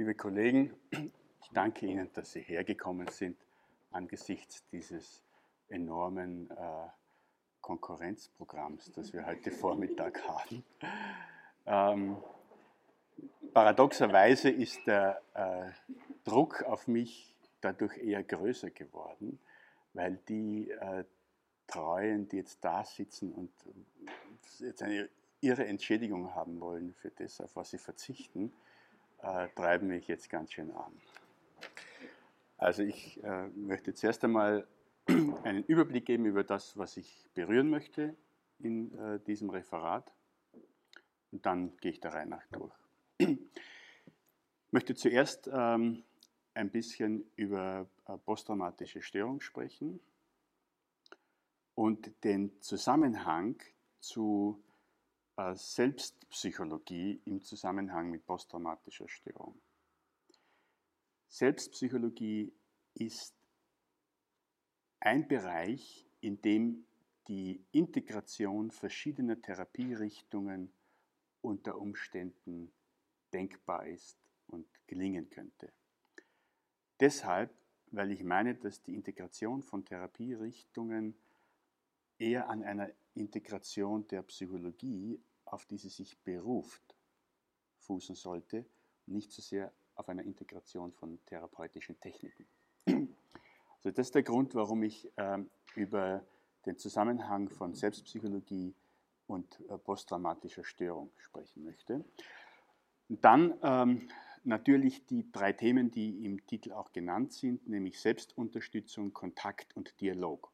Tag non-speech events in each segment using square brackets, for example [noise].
Liebe Kollegen, ich danke Ihnen, dass Sie hergekommen sind angesichts dieses enormen äh, Konkurrenzprogramms, das wir heute Vormittag [laughs] haben. Ähm, paradoxerweise ist der äh, Druck auf mich dadurch eher größer geworden, weil die äh, Treuen, die jetzt da sitzen und jetzt eine ihre Entschädigung haben wollen für das, auf was sie verzichten, äh, treiben mich jetzt ganz schön an. Also ich äh, möchte zuerst einmal [clears throat] einen Überblick geben über das, was ich berühren möchte in äh, diesem Referat und dann gehe ich der Reihe nach durch. Ich möchte zuerst ähm, ein bisschen über äh, posttraumatische Störung sprechen und den Zusammenhang zu Selbstpsychologie im Zusammenhang mit posttraumatischer Störung. Selbstpsychologie ist ein Bereich, in dem die Integration verschiedener Therapierichtungen unter Umständen denkbar ist und gelingen könnte. Deshalb, weil ich meine, dass die Integration von Therapierichtungen eher an einer Integration der Psychologie, auf die sie sich beruft, fußen sollte, nicht so sehr auf einer Integration von therapeutischen Techniken. Also das ist der Grund, warum ich ähm, über den Zusammenhang von Selbstpsychologie und äh, posttraumatischer Störung sprechen möchte. Und dann ähm, natürlich die drei Themen, die im Titel auch genannt sind, nämlich Selbstunterstützung, Kontakt und Dialog.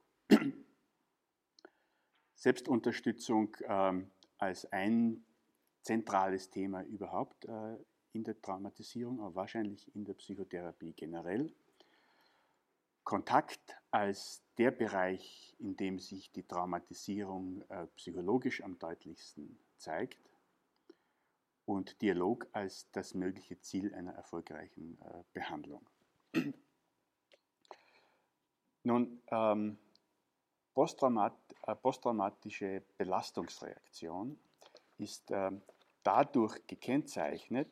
Selbstunterstützung ähm, als ein zentrales Thema überhaupt äh, in der Traumatisierung, aber wahrscheinlich in der Psychotherapie generell. Kontakt als der Bereich, in dem sich die Traumatisierung äh, psychologisch am deutlichsten zeigt und Dialog als das mögliche Ziel einer erfolgreichen äh, Behandlung. [clears throat] Nun, ähm, Äh, posttraumatische Belastungsreaktion ist äh, dadurch gekennzeichnet,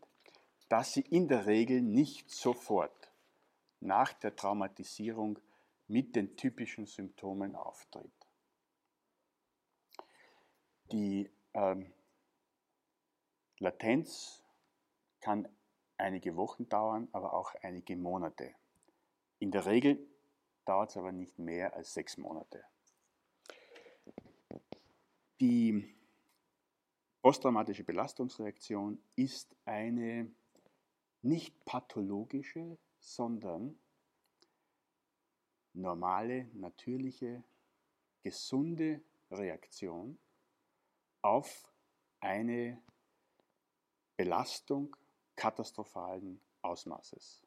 dass sie in der Regel nicht sofort nach der Traumatisierung mit den typischen Symptomen auftritt. Die ähm, Latenz kann einige Wochen dauern, aber auch einige Monate. In der Regel dauert es aber nicht mehr als sechs Monate. Die posttraumatische Belastungsreaktion ist eine nicht pathologische, sondern normale, natürliche, gesunde Reaktion auf eine Belastung katastrophalen Ausmaßes.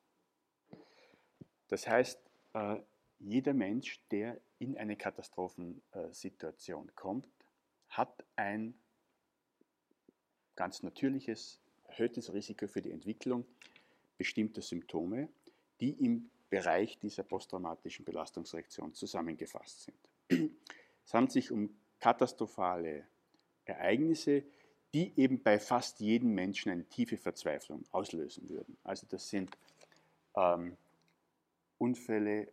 Das heißt, äh, jeder Mensch, der in eine Katastrophensituation kommt, hat ein ganz natürliches, erhöhtes Risiko für die Entwicklung bestimmter Symptome, die im Bereich dieser posttraumatischen Belastungsreaktion zusammengefasst sind. Es handelt sich um katastrophale Ereignisse, die eben bei fast jedem Menschen eine tiefe Verzweiflung auslösen würden. Also das sind ähm, Unfälle,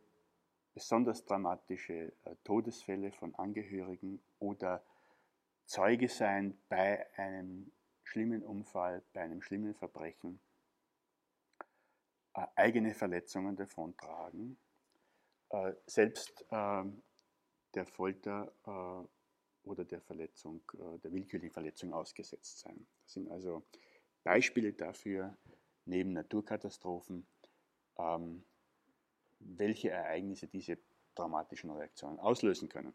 besonders dramatische äh, Todesfälle von Angehörigen oder Zeuge sein bei einem schlimmen Unfall, bei einem schlimmen Verbrechen, äh, eigene Verletzungen davontragen, äh, selbst äh, der Folter äh, oder der Verletzung, äh, der willkürlichen Verletzung ausgesetzt sein. Das sind also Beispiele dafür, neben Naturkatastrophen, ähm, welche Ereignisse diese traumatischen Reaktionen auslösen können.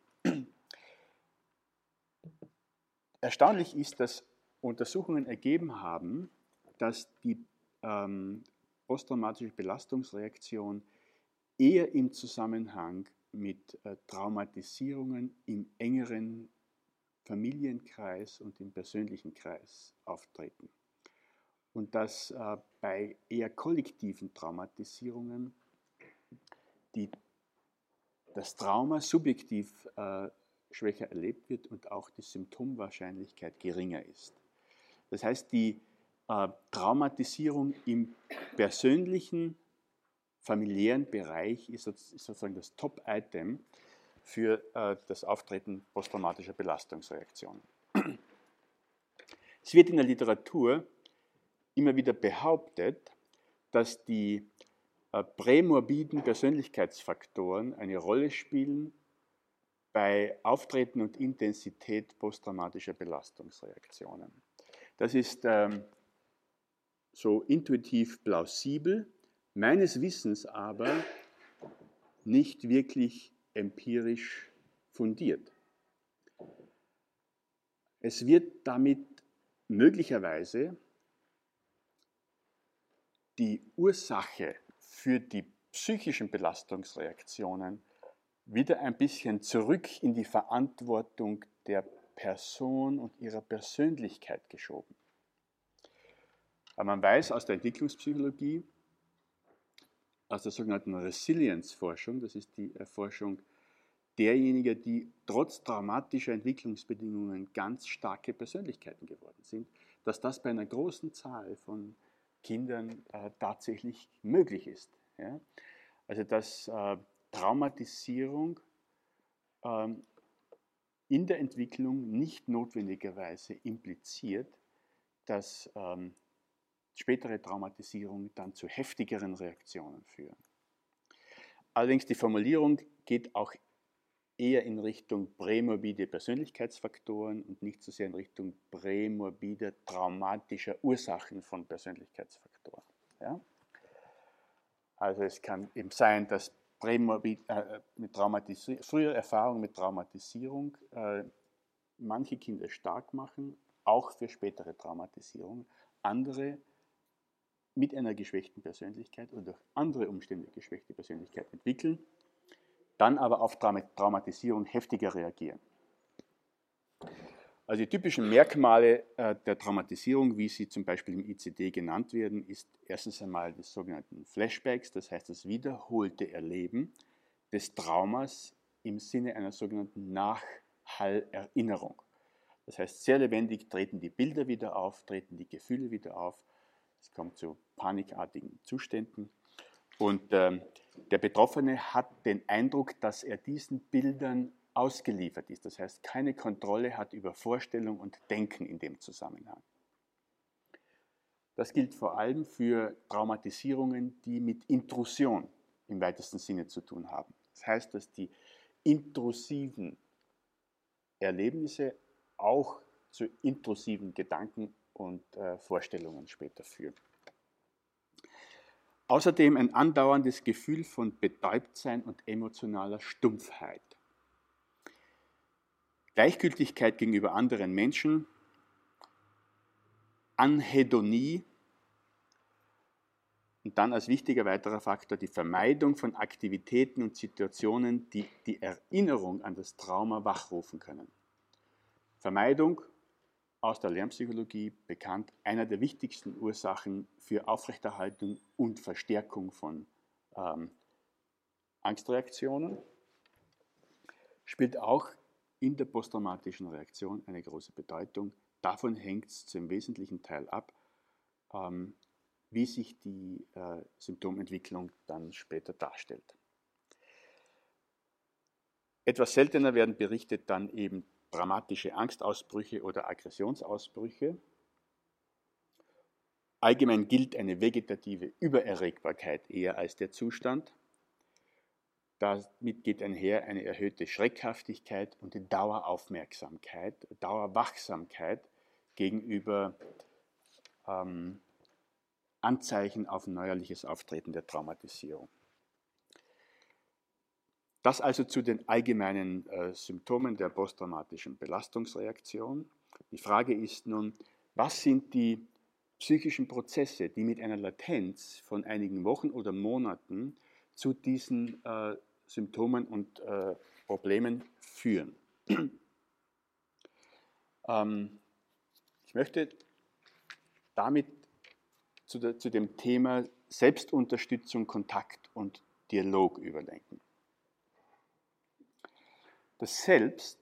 Erstaunlich ist, dass Untersuchungen ergeben haben, dass die ähm, posttraumatische Belastungsreaktion eher im Zusammenhang mit äh, Traumatisierungen im engeren Familienkreis und im persönlichen Kreis auftreten. Und dass äh, bei eher kollektiven Traumatisierungen die, das Trauma subjektiv äh, schwächer erlebt wird und auch die Symptomwahrscheinlichkeit geringer ist. Das heißt, die äh, Traumatisierung im persönlichen, familiären Bereich ist sozusagen das Top-Item für äh, das Auftreten posttraumatischer Belastungsreaktionen. Es wird in der Literatur immer wieder behauptet, dass die äh, prämorbiden Persönlichkeitsfaktoren eine Rolle spielen bei Auftreten und Intensität posttraumatischer Belastungsreaktionen. Das ist ähm, so intuitiv plausibel, meines Wissens aber nicht wirklich empirisch fundiert. Es wird damit möglicherweise die Ursache für die psychischen Belastungsreaktionen wieder ein bisschen zurück in die Verantwortung der Person und ihrer Persönlichkeit geschoben. Aber man weiß aus der Entwicklungspsychologie, aus der sogenannten Resilience-Forschung, das ist die Erforschung derjenigen, die trotz traumatischer Entwicklungsbedingungen ganz starke Persönlichkeiten geworden sind, dass das bei einer großen Zahl von Kindern äh, tatsächlich möglich ist. Ja? Also dass äh, Traumatisierung ähm, in der Entwicklung nicht notwendigerweise impliziert, dass ähm, spätere Traumatisierungen dann zu heftigeren Reaktionen führen. Allerdings die Formulierung geht auch eher in Richtung prämorbide Persönlichkeitsfaktoren und nicht so sehr in Richtung prämorbide traumatischer Ursachen von Persönlichkeitsfaktoren. Ja? Also es kann eben sein, dass prämorbid, äh, mit früher Erfahrungen mit Traumatisierung äh, manche Kinder stark machen, auch für spätere Traumatisierung. Andere mit einer geschwächten Persönlichkeit oder durch andere Umstände geschwächte Persönlichkeit entwickeln, dann aber auf Traumatisierung heftiger reagieren. Also die typischen Merkmale äh, der Traumatisierung, wie sie zum Beispiel im ICD genannt werden, ist erstens einmal des sogenannten Flashbacks, das heißt das wiederholte Erleben des Traumas im Sinne einer sogenannten Nachhallerinnerung. Das heißt, sehr lebendig treten die Bilder wieder auf, treten die Gefühle wieder auf, es kommt zu panikartigen Zuständen. Und ähm, der Betroffene hat den Eindruck, dass er diesen Bildern ausgeliefert ist. Das heißt, keine Kontrolle hat über Vorstellung und Denken in dem Zusammenhang. Das gilt vor allem für Traumatisierungen, die mit Intrusion im weitesten Sinne zu tun haben. Das heißt, dass die intrusiven Erlebnisse auch zu intrusiven Gedanken und äh, Vorstellungen später führen. Außerdem ein andauerndes Gefühl von Betäubtsein und emotionaler Stumpfheit. Gleichgültigkeit gegenüber anderen Menschen, Anhedonie und dann als wichtiger weiterer Faktor die Vermeidung von Aktivitäten und Situationen, die die Erinnerung an das Trauma wachrufen können. Vermeidung aus der Lernpsychologie bekannt, einer der wichtigsten Ursachen für Aufrechterhaltung und Verstärkung von ähm, Angstreaktionen, spielt auch in der posttraumatischen Reaktion eine große Bedeutung. Davon hängt es zum wesentlichen Teil ab, ähm, wie sich die äh, Symptomentwicklung dann später darstellt. Etwas seltener werden berichtet dann eben dramatische Angstausbrüche oder Aggressionsausbrüche. Allgemein gilt eine vegetative Übererregbarkeit eher als der Zustand. Damit geht einher eine erhöhte Schreckhaftigkeit und die Daueraufmerksamkeit, Dauerwachsamkeit gegenüber ähm, Anzeichen auf neuerliches Auftreten der Traumatisierung. Das also zu den allgemeinen äh, Symptomen der posttraumatischen Belastungsreaktion. Die Frage ist nun, was sind die psychischen Prozesse, die mit einer Latenz von einigen Wochen oder Monaten zu diesen äh, Symptomen und äh, Problemen führen. [clears throat] ähm, ich möchte damit zu, der, zu dem Thema Selbstunterstützung, Kontakt und Dialog überlenken. Das Selbst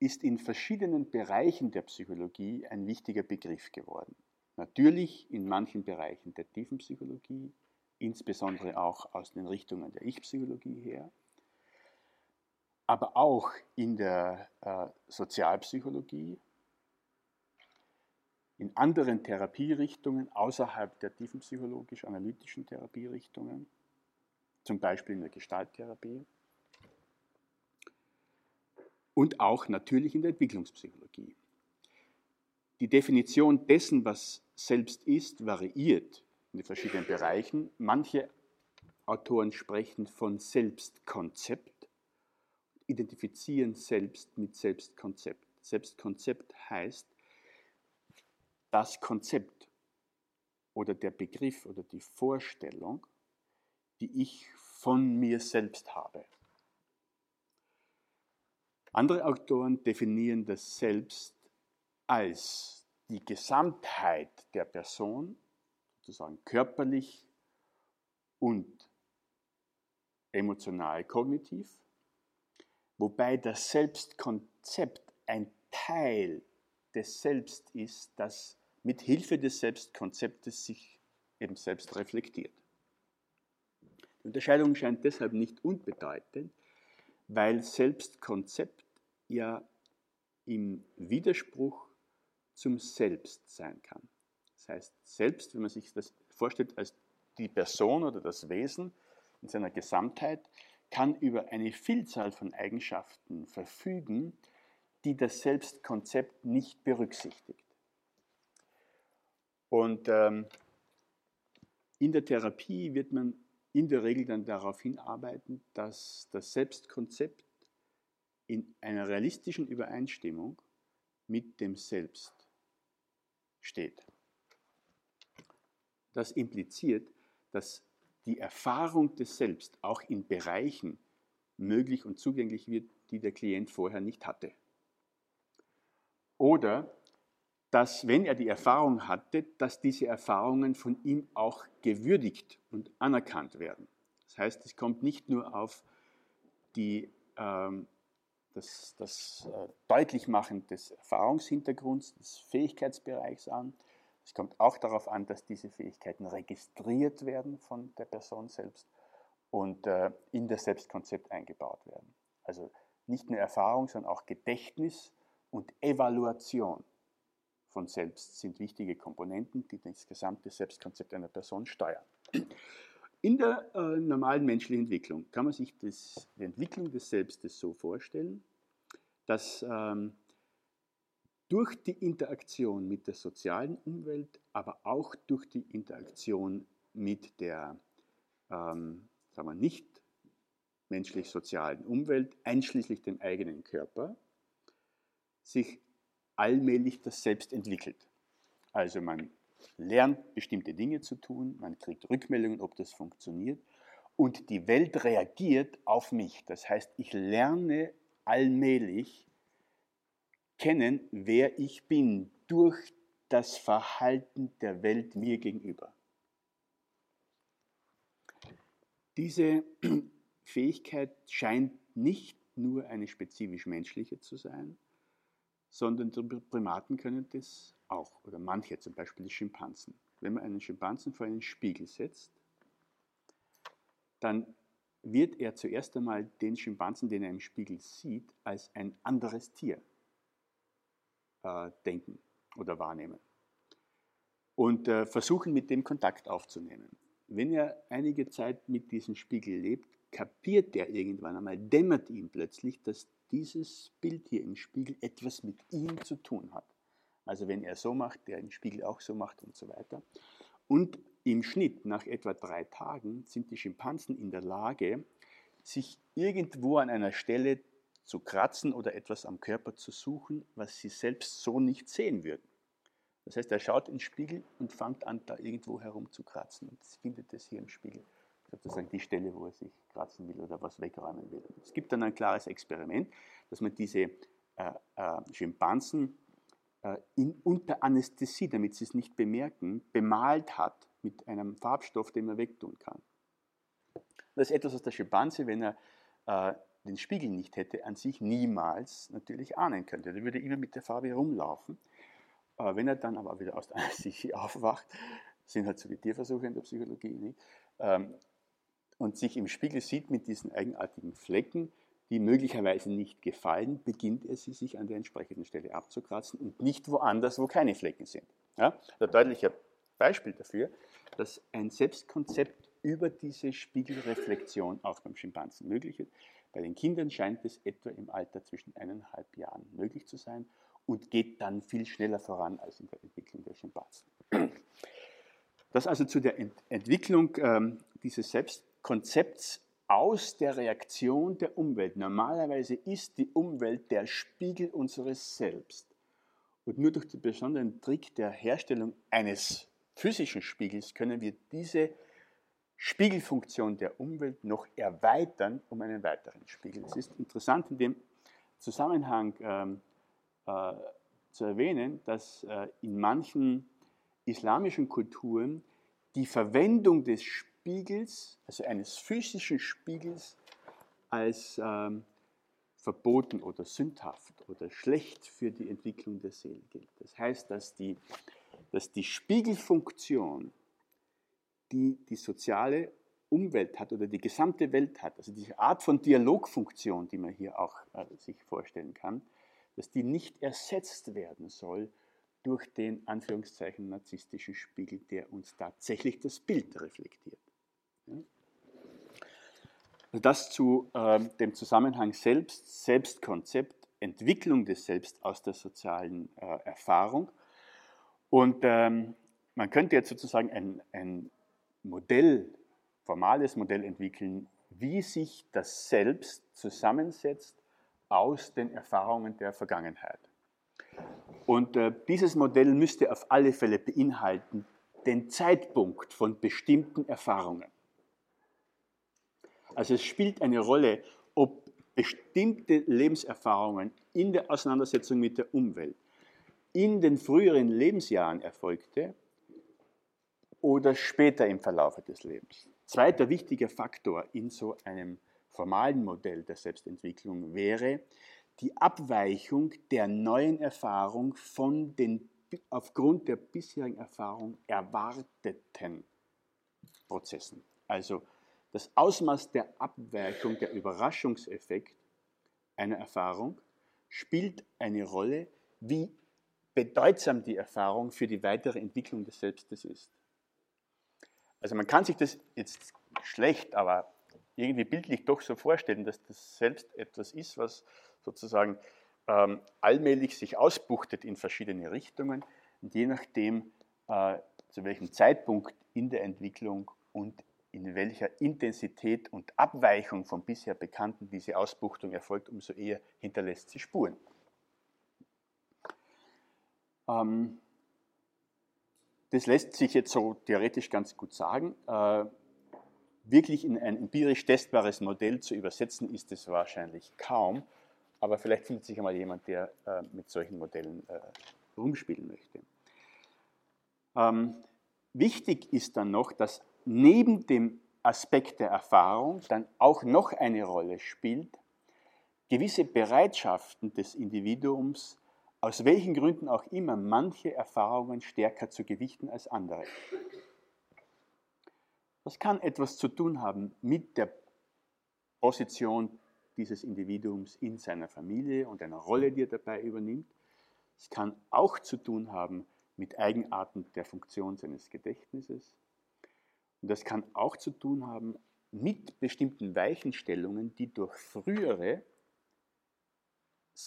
ist in verschiedenen Bereichen der Psychologie ein wichtiger Begriff geworden. Natürlich in manchen Bereichen der tiefen Psychologie, insbesondere auch aus den Richtungen der Ich-Psychologie her, aber auch in der äh, Sozialpsychologie, in anderen Therapierichtungen außerhalb der tiefenpsychologisch-analytischen Therapierichtungen, zum Beispiel in der Gestalttherapie und auch natürlich in der Entwicklungspsychologie. Die Definition dessen, was selbst ist, variiert in den verschiedenen Bereichen. Manche Autoren sprechen von Selbstkonzept, identifizieren selbst mit Selbstkonzept. Selbstkonzept heißt, das Konzept oder der Begriff oder die Vorstellung, die ich von mir selbst habe. Andere Autoren definieren das Selbst als die Gesamtheit der Person, sozusagen körperlich und emotional kognitiv, wobei das Selbstkonzept ein Teil des Selbst ist, das mit Hilfe des Selbstkonzeptes sich eben selbst reflektiert. Die Unterscheidung scheint deshalb nicht unbedeutend, weil Selbstkonzept ja im Widerspruch zum Selbst sein kann. Heißt, selbst, wenn man sich das vorstellt als die Person oder das Wesen in seiner Gesamtheit, kann über eine Vielzahl von Eigenschaften verfügen, die das Selbstkonzept nicht berücksichtigt. Und ähm, in der Therapie wird man in der Regel dann darauf hinarbeiten, dass das Selbstkonzept in einer realistischen Übereinstimmung mit dem Selbst steht. Das impliziert, dass die Erfahrung des Selbst auch in Bereichen möglich und zugänglich wird, die der Klient vorher nicht hatte. Oder dass, wenn er die Erfahrung hatte, dass diese Erfahrungen von ihm auch gewürdigt und anerkannt werden. Das heißt, es kommt nicht nur auf die, ähm, das, das äh, Deutlichmachen des Erfahrungshintergrunds, des Fähigkeitsbereichs an, es kommt auch darauf an, dass diese Fähigkeiten registriert werden von der Person selbst und äh, in das Selbstkonzept eingebaut werden. Also nicht nur Erfahrung, sondern auch Gedächtnis und Evaluation von selbst sind wichtige Komponenten, die das gesamte Selbstkonzept einer Person steuern. In der äh, normalen menschlichen Entwicklung kann man sich das, die Entwicklung des Selbstes so vorstellen, dass ähm, durch die Interaktion mit der sozialen Umwelt, aber auch durch die Interaktion mit der ähm, sagen wir, nicht menschlich-sozialen Umwelt, einschließlich dem eigenen Körper, sich allmählich das Selbst entwickelt. Also man lernt bestimmte Dinge zu tun, man kriegt Rückmeldungen, ob das funktioniert und die Welt reagiert auf mich. Das heißt, ich lerne allmählich kennen, wer ich bin durch das Verhalten der Welt mir gegenüber. Diese [clears throat] Fähigkeit scheint nicht nur eine spezifisch menschliche zu sein, sondern die Primaten können das auch, oder manche, zum Beispiel die Schimpansen. Wenn man einen Schimpansen vor einen Spiegel setzt, dann wird er zuerst einmal den Schimpansen, den er im Spiegel sieht, als ein anderes Tier äh, denken oder wahrnehmen und äh, versuchen mit dem Kontakt aufzunehmen. Wenn er einige Zeit mit diesem Spiegel lebt, kapiert er irgendwann einmal, dämmert ihm plötzlich, dass dieses Bild hier im Spiegel etwas mit ihm zu tun hat. Also wenn er so macht, der im Spiegel auch so macht und so weiter. Und im Schnitt nach etwa drei Tagen sind die Schimpansen in der Lage, sich irgendwo an einer Stelle zu kratzen oder etwas am Körper zu suchen, was sie selbst so nicht sehen würden. Das heißt, er schaut ins Spiegel und fängt an, da irgendwo herum zu kratzen und findet es hier im Spiegel sozusagen die Stelle, wo er sich kratzen will oder was wegräumen will. Es gibt dann ein klares Experiment, dass man diese äh, äh, Schimpansen äh, in, unter Anästhesie, damit sie es nicht bemerken, bemalt hat mit einem Farbstoff, den man wegtun kann. Das ist etwas, was der Schimpanse, wenn er äh, den Spiegel nicht hätte, an sich niemals natürlich ahnen könnte. Er würde immer mit der Farbe rumlaufen. Äh, wenn er dann aber wieder aus der Anästhesie [laughs] aufwacht, sind halt so die Tierversuche in der Psychologie, nicht? Ähm, und sich im Spiegel sieht mit diesen eigenartigen Flecken, die möglicherweise nicht gefallen, beginnt er sie sich an der entsprechenden Stelle abzukratzen und nicht woanders, wo keine Flecken sind. Ja? Ein deutlicher Beispiel dafür, dass ein Selbstkonzept über diese Spiegelreflexion auch beim Schimpansen möglich ist. Bei den Kindern scheint es etwa im Alter zwischen eineinhalb Jahren möglich zu sein und geht dann viel schneller voran als in der Entwicklung der Schimpansen. Das also zu der Ent Entwicklung ähm, dieses Selbstkonzepts aus der Reaktion der Umwelt. Normalerweise ist die Umwelt der Spiegel unseres Selbst. Und nur durch den besonderen Trick der Herstellung eines physischen Spiegels können wir diese Spiegelfunktion der Umwelt noch erweitern um einen weiteren Spiegel. Es ist interessant in dem Zusammenhang ähm, äh, zu erwähnen, dass äh, in manchen islamischen Kulturen die Verwendung des Spiegels, also eines physischen Spiegels, als ähm, verboten oder sündhaft oder schlecht für die Entwicklung der Seele gilt. Das heißt, dass die, dass die Spiegelfunktion, die die soziale Umwelt hat oder die gesamte Welt hat, also diese Art von Dialogfunktion, die man hier auch äh, sich vorstellen kann, dass die nicht ersetzt werden soll durch den Anführungszeichen narzisstischen Spiegel, der uns tatsächlich das Bild reflektiert. Also das zu äh, dem Zusammenhang Selbst, Selbstkonzept, Entwicklung des Selbst aus der sozialen äh, Erfahrung. Und ähm, man könnte jetzt sozusagen ein, ein Modell, formales Modell entwickeln, wie sich das Selbst zusammensetzt aus den Erfahrungen der Vergangenheit. Und äh, dieses Modell müsste auf alle Fälle beinhalten den Zeitpunkt von bestimmten Erfahrungen. Also es spielt eine Rolle, ob bestimmte Lebenserfahrungen in der Auseinandersetzung mit der Umwelt in den früheren Lebensjahren erfolgte oder später im Verlauf des Lebens. Zweiter wichtiger Faktor in so einem formalen Modell der Selbstentwicklung wäre die Abweichung der neuen Erfahrung von den aufgrund der bisherigen Erfahrung erwarteten Prozessen. Also das Ausmaß der Abweichung, der Überraschungseffekt einer Erfahrung spielt eine Rolle, wie bedeutsam die Erfahrung für die weitere Entwicklung des Selbstes ist. Also man kann sich das jetzt schlecht, aber irgendwie bildlich doch so vorstellen, dass das Selbst etwas ist, was sozusagen ähm, allmählich sich ausbuchtet in verschiedene Richtungen und je nachdem, äh, zu welchem Zeitpunkt in der Entwicklung und in welcher Intensität und Abweichung vom bisher Bekannten diese Ausbuchtung erfolgt, umso eher hinterlässt sie Spuren. Ähm, das lässt sich jetzt so theoretisch ganz gut sagen. Äh, wirklich in ein empirisch testbares Modell zu übersetzen, ist es wahrscheinlich kaum. Aber vielleicht findet sich einmal jemand, der äh, mit solchen Modellen äh, rumspielen möchte. Ähm, wichtig ist dann noch, dass neben dem Aspekt der Erfahrung dann auch noch eine Rolle spielt, gewisse Bereitschaften des Individuums, aus welchen Gründen auch immer, manche Erfahrungen stärker zu gewichten als andere. Das kann etwas zu tun haben mit der Position dieses Individuums in seiner Familie und einer Rolle, die er dabei übernimmt. Es kann auch zu tun haben mit Eigenarten der Funktion seines Gedächtnisses. Und das kann auch zu tun haben mit bestimmten Weichenstellungen, die durch frühere,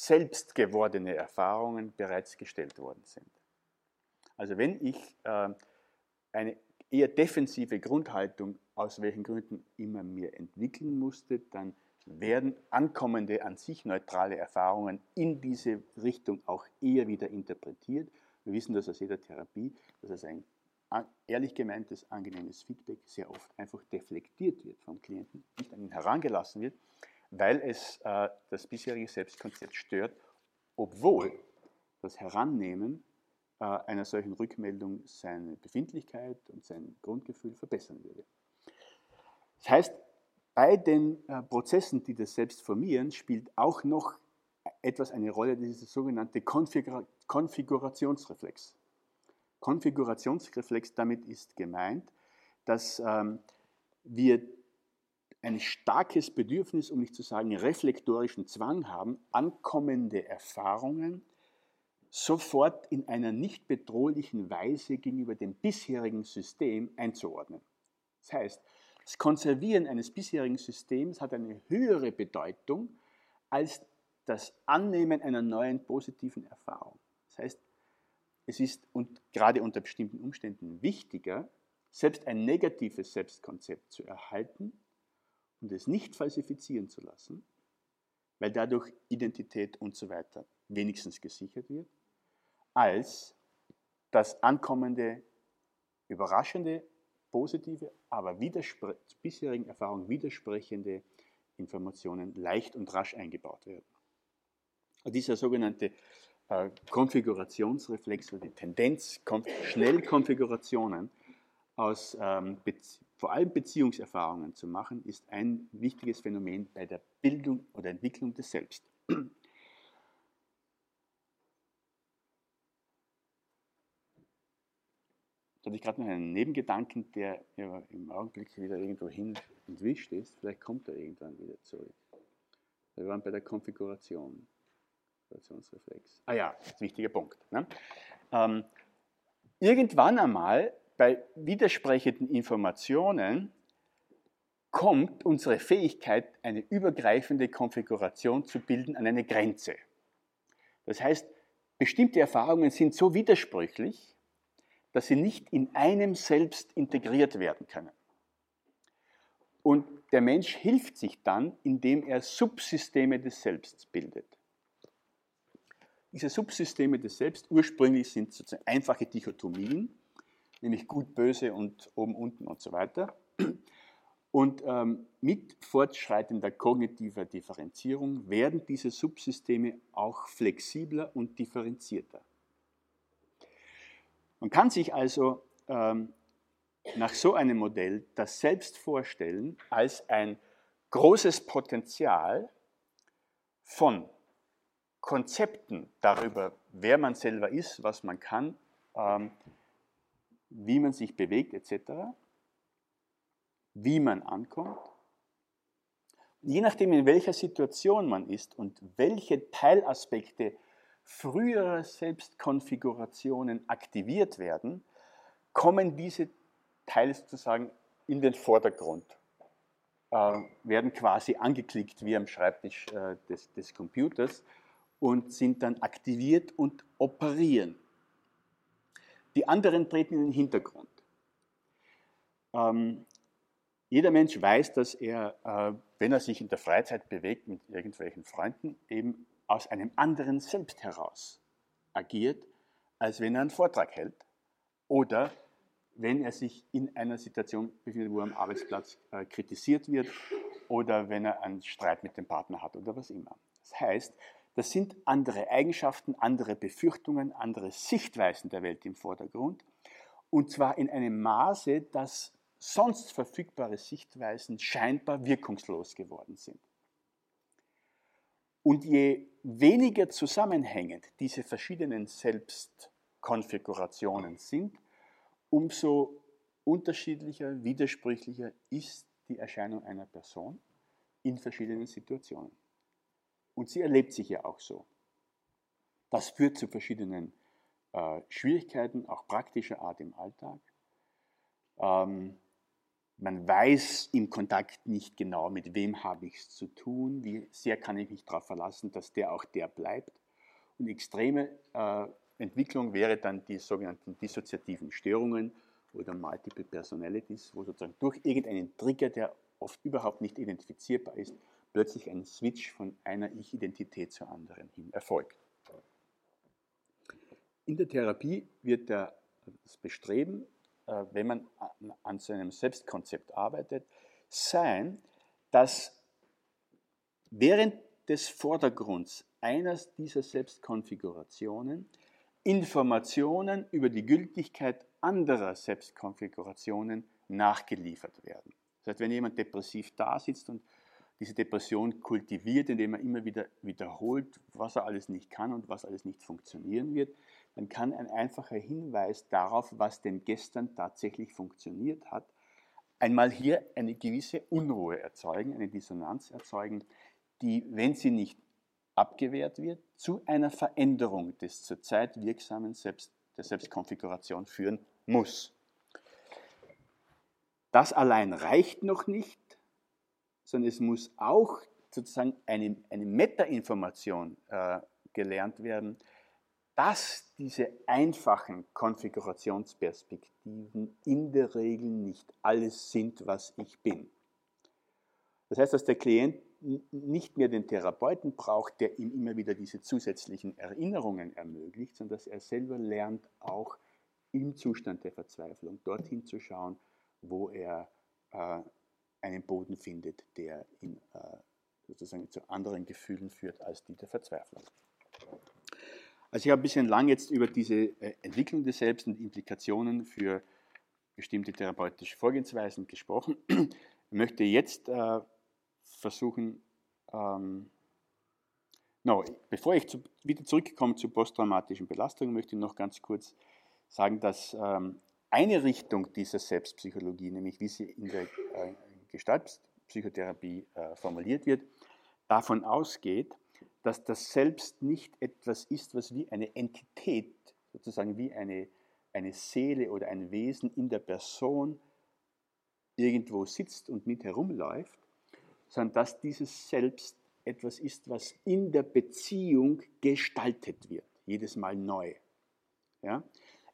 selbst gewordene Erfahrungen bereits gestellt worden sind. Also wenn ich äh, eine eher defensive Grundhaltung aus welchen Gründen immer mir entwickeln musste, dann werden ankommende, an sich neutrale Erfahrungen in diese Richtung auch eher wieder interpretiert. Wir wissen das aus jeder Therapie, dass es ein ehrlich gemeintes, angenehmes Feedback sehr oft einfach deflektiert wird vom Klienten, nicht an ihn herangelassen wird, weil es äh, das bisherige Selbstkonzept stört, obwohl das Herannehmen äh, einer solchen Rückmeldung seine Befindlichkeit und sein Grundgefühl verbessern würde. Das heißt, bei den äh, Prozessen, die das Selbst formieren, spielt auch noch etwas eine Rolle, der sogenannte Konfigur Konfigurationsreflex. Konfigurationsreflex, damit ist gemeint, dass ähm, wir ein starkes Bedürfnis, um nicht zu sagen reflektorischen Zwang haben, ankommende Erfahrungen sofort in einer nicht bedrohlichen Weise gegenüber dem bisherigen System einzuordnen. Das heißt, das Konservieren eines bisherigen Systems hat eine höhere Bedeutung als das Annehmen einer neuen positiven Erfahrung. Das heißt, es ist und gerade unter bestimmten Umständen wichtiger, selbst ein negatives Selbstkonzept zu erhalten und es nicht falsifizieren zu lassen, weil dadurch Identität und so weiter wenigstens gesichert wird, als das ankommende, überraschende positive, aber bisherigen Erfahrungen widersprechende Informationen leicht und rasch eingebaut werden. Dieser sogenannte äh, Konfigurationsreflex oder die Tendenz, schnell Konfigurationen aus ähm, vor allem Beziehungserfahrungen zu machen, ist ein wichtiges Phänomen bei der Bildung oder Entwicklung des Selbst. Da hatte ich gerade noch einen Nebengedanken, der im Augenblick wieder irgendwo hin entwischt ist. Vielleicht kommt er irgendwann wieder zurück. Wir waren bei der Konfiguration. Konfigurationsreflex. Ah ja, das ist ein wichtiger Punkt. Ne? Ähm, irgendwann einmal bei widersprechenden Informationen kommt unsere Fähigkeit, eine übergreifende Konfiguration zu bilden, an eine Grenze. Das heißt, bestimmte Erfahrungen sind so widersprüchlich, dass sie nicht in einem selbst integriert werden können. Und der Mensch hilft sich dann, indem er Subsysteme des Selbst bildet. Diese Subsysteme des Selbst ursprünglich sind sozusagen einfache Dichotomien, nämlich gut, böse und oben, unten und so weiter. Und ähm, mit fortschreitender kognitiver Differenzierung werden diese Subsysteme auch flexibler und differenzierter. Man kann sich also ähm, nach so einem Modell das Selbst vorstellen als ein großes Potenzial von Konzepten darüber, wer man selber ist, was man kann, ähm, wie man sich bewegt etc., wie man ankommt. Je nachdem, in welcher Situation man ist und welche Teilaspekte frühere Selbstkonfigurationen aktiviert werden, kommen diese Teile sozusagen in den Vordergrund, äh, werden quasi angeklickt wie am Schreibtisch äh, des, des Computers und sind dann aktiviert und operieren. Die anderen treten in den Hintergrund. Ähm, jeder Mensch weiß, dass er, äh, wenn er sich in der Freizeit bewegt mit irgendwelchen Freunden, eben aus einem anderen Selbst heraus agiert, als wenn er einen Vortrag hält oder wenn er sich in einer Situation befindet, wo er am Arbeitsplatz äh, kritisiert wird oder wenn er einen Streit mit dem Partner hat oder was immer. Das heißt, das sind andere Eigenschaften, andere Befürchtungen, andere Sichtweisen der Welt im Vordergrund und zwar in einem Maße, dass sonst verfügbare Sichtweisen scheinbar wirkungslos geworden sind. Und je weniger zusammenhängend diese verschiedenen Selbstkonfigurationen sind, umso unterschiedlicher, widersprüchlicher ist die Erscheinung einer Person in verschiedenen Situationen. Und sie erlebt sich ja auch so. Das führt zu verschiedenen äh, Schwierigkeiten, auch praktischer Art im Alltag. Ähm, man weiß im Kontakt nicht genau, mit wem habe ich es zu tun, wie sehr kann ich mich darauf verlassen, dass der auch der bleibt. Und extreme äh, Entwicklung wäre dann die sogenannten dissoziativen Störungen oder Multiple Personalities, wo sozusagen durch irgendeinen Trigger, der oft überhaupt nicht identifizierbar ist, plötzlich ein Switch von einer Ich-Identität zur anderen hin erfolgt. In der Therapie wird das Bestreben äh, wenn man an so einem Selbstkonzept arbeitet, sein, dass während des Vordergrunds einer dieser Selbstkonfigurationen Informationen über die Gültigkeit anderer Selbstkonfigurationen nachgeliefert werden. Das heißt, wenn jemand depressiv da sitzt und diese Depression kultiviert, indem er immer wieder wiederholt, was er alles nicht kann und was alles nicht funktionieren wird, dann kann ein einfacher Hinweis darauf, was denn gestern tatsächlich funktioniert hat, einmal hier eine gewisse Unruhe erzeugen, eine Dissonanz erzeugen, die, wenn sie nicht abgewehrt wird, zu einer Veränderung des zurzeit wirksamen Selbst, der Selbstkonfiguration führen muss. Das allein reicht noch nicht, sondern es muss auch sozusagen eine, eine Meta-Information äh, gelernt werden, dass diese einfachen Konfigurationsperspektiven in der Regel nicht alles sind, was ich bin. Das heißt, dass der Klient nicht mehr den Therapeuten braucht, der ihm immer wieder diese zusätzlichen Erinnerungen ermöglicht, sondern dass er selber lernt, auch im Zustand der Verzweiflung dorthin zu schauen, wo er äh, einen Boden findet, der ihn äh, sozusagen zu anderen Gefühlen führt als die der Verzweiflung. Also ich habe ein bisschen lang jetzt über diese äh, Entwicklung des Selbst und Implikationen für bestimmte therapeutische Vorgehensweisen gesprochen. Ich [clears throat] möchte jetzt äh, versuchen, ähm, no, bevor ich zu, wieder zurückkomme zu posttraumatischen Belastungen, möchte ich noch ganz kurz sagen, dass ähm, eine Richtung dieser Selbstpsychologie, nämlich wie sie in der äh, Gestaltpsychotherapie äh, formuliert wird, davon ausgeht, dass das Selbst nicht etwas ist, was wie eine Entität, sozusagen wie eine, eine Seele oder ein Wesen in der Person irgendwo sitzt und mit herumläuft, sondern dass dieses Selbst etwas ist, was in der Beziehung gestaltet wird, jedes Mal neu. Ja?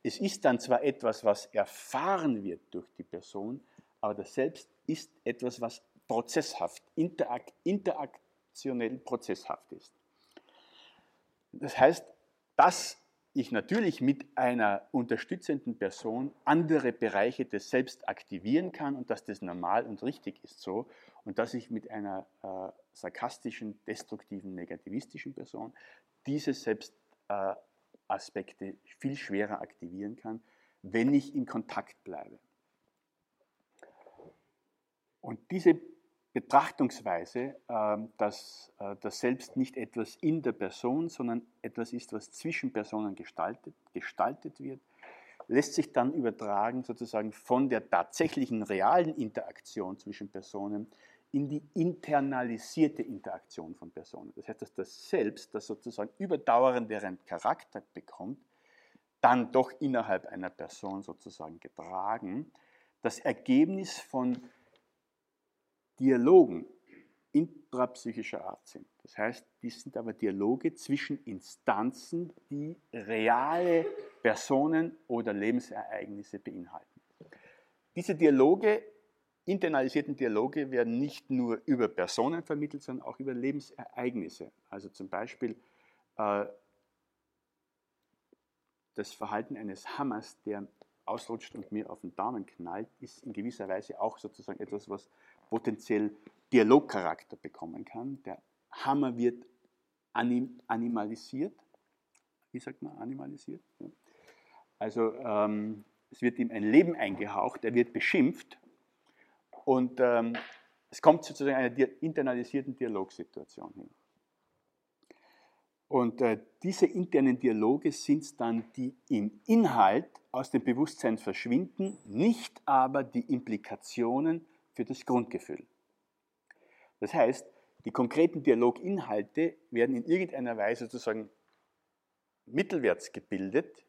Es ist dann zwar etwas, was erfahren wird durch die Person, aber das Selbst ist etwas, was prozesshaft, interak interaktionell prozesshaft ist. Das heißt, dass ich natürlich mit einer unterstützenden Person andere Bereiche des Selbst aktivieren kann und dass das normal und richtig ist so und dass ich mit einer äh, sarkastischen, destruktiven, negativistischen Person diese Selbstaspekte äh, viel schwerer aktivieren kann, wenn ich in Kontakt bleibe. Und diese Betrachtungsweise, ähm, dass äh, das Selbst nicht etwas in der Person, sondern etwas ist, was zwischen Personen gestaltet, gestaltet wird, lässt sich dann übertragen sozusagen von der tatsächlichen realen Interaktion zwischen Personen in die internalisierte Interaktion von Personen. Das heißt, dass das Selbst, das sozusagen überdauernderen Charakter bekommt, dann doch innerhalb einer Person sozusagen getragen, das Ergebnis von Dialogen intrapsychischer Art sind. Das heißt, dies sind aber Dialoge zwischen Instanzen, die reale Personen oder Lebensereignisse beinhalten. Diese Dialoge, internalisierten Dialoge, werden nicht nur über Personen vermittelt, sondern auch über Lebensereignisse. Also zum Beispiel äh, das Verhalten eines Hammers, der ausrutscht und mir auf den Daumen knallt, ist in gewisser Weise auch sozusagen etwas, was potenziell Dialogcharakter bekommen kann. Der Hammer wird anim animalisiert. Wie sagt man animalisiert? Ja. Also ähm, es wird ihm ein Leben eingehaucht, er wird beschimpft und ähm, es kommt sozusagen einer internalisierten Dialogsituation hin. Und äh, diese internen Dialoge sind es dann, die im Inhalt aus dem Bewusstsein verschwinden, nicht aber die Implikationen für das Grundgefühl. Das heißt, die konkreten Dialoginhalte werden in irgendeiner Weise sozusagen mittelwärts gebildet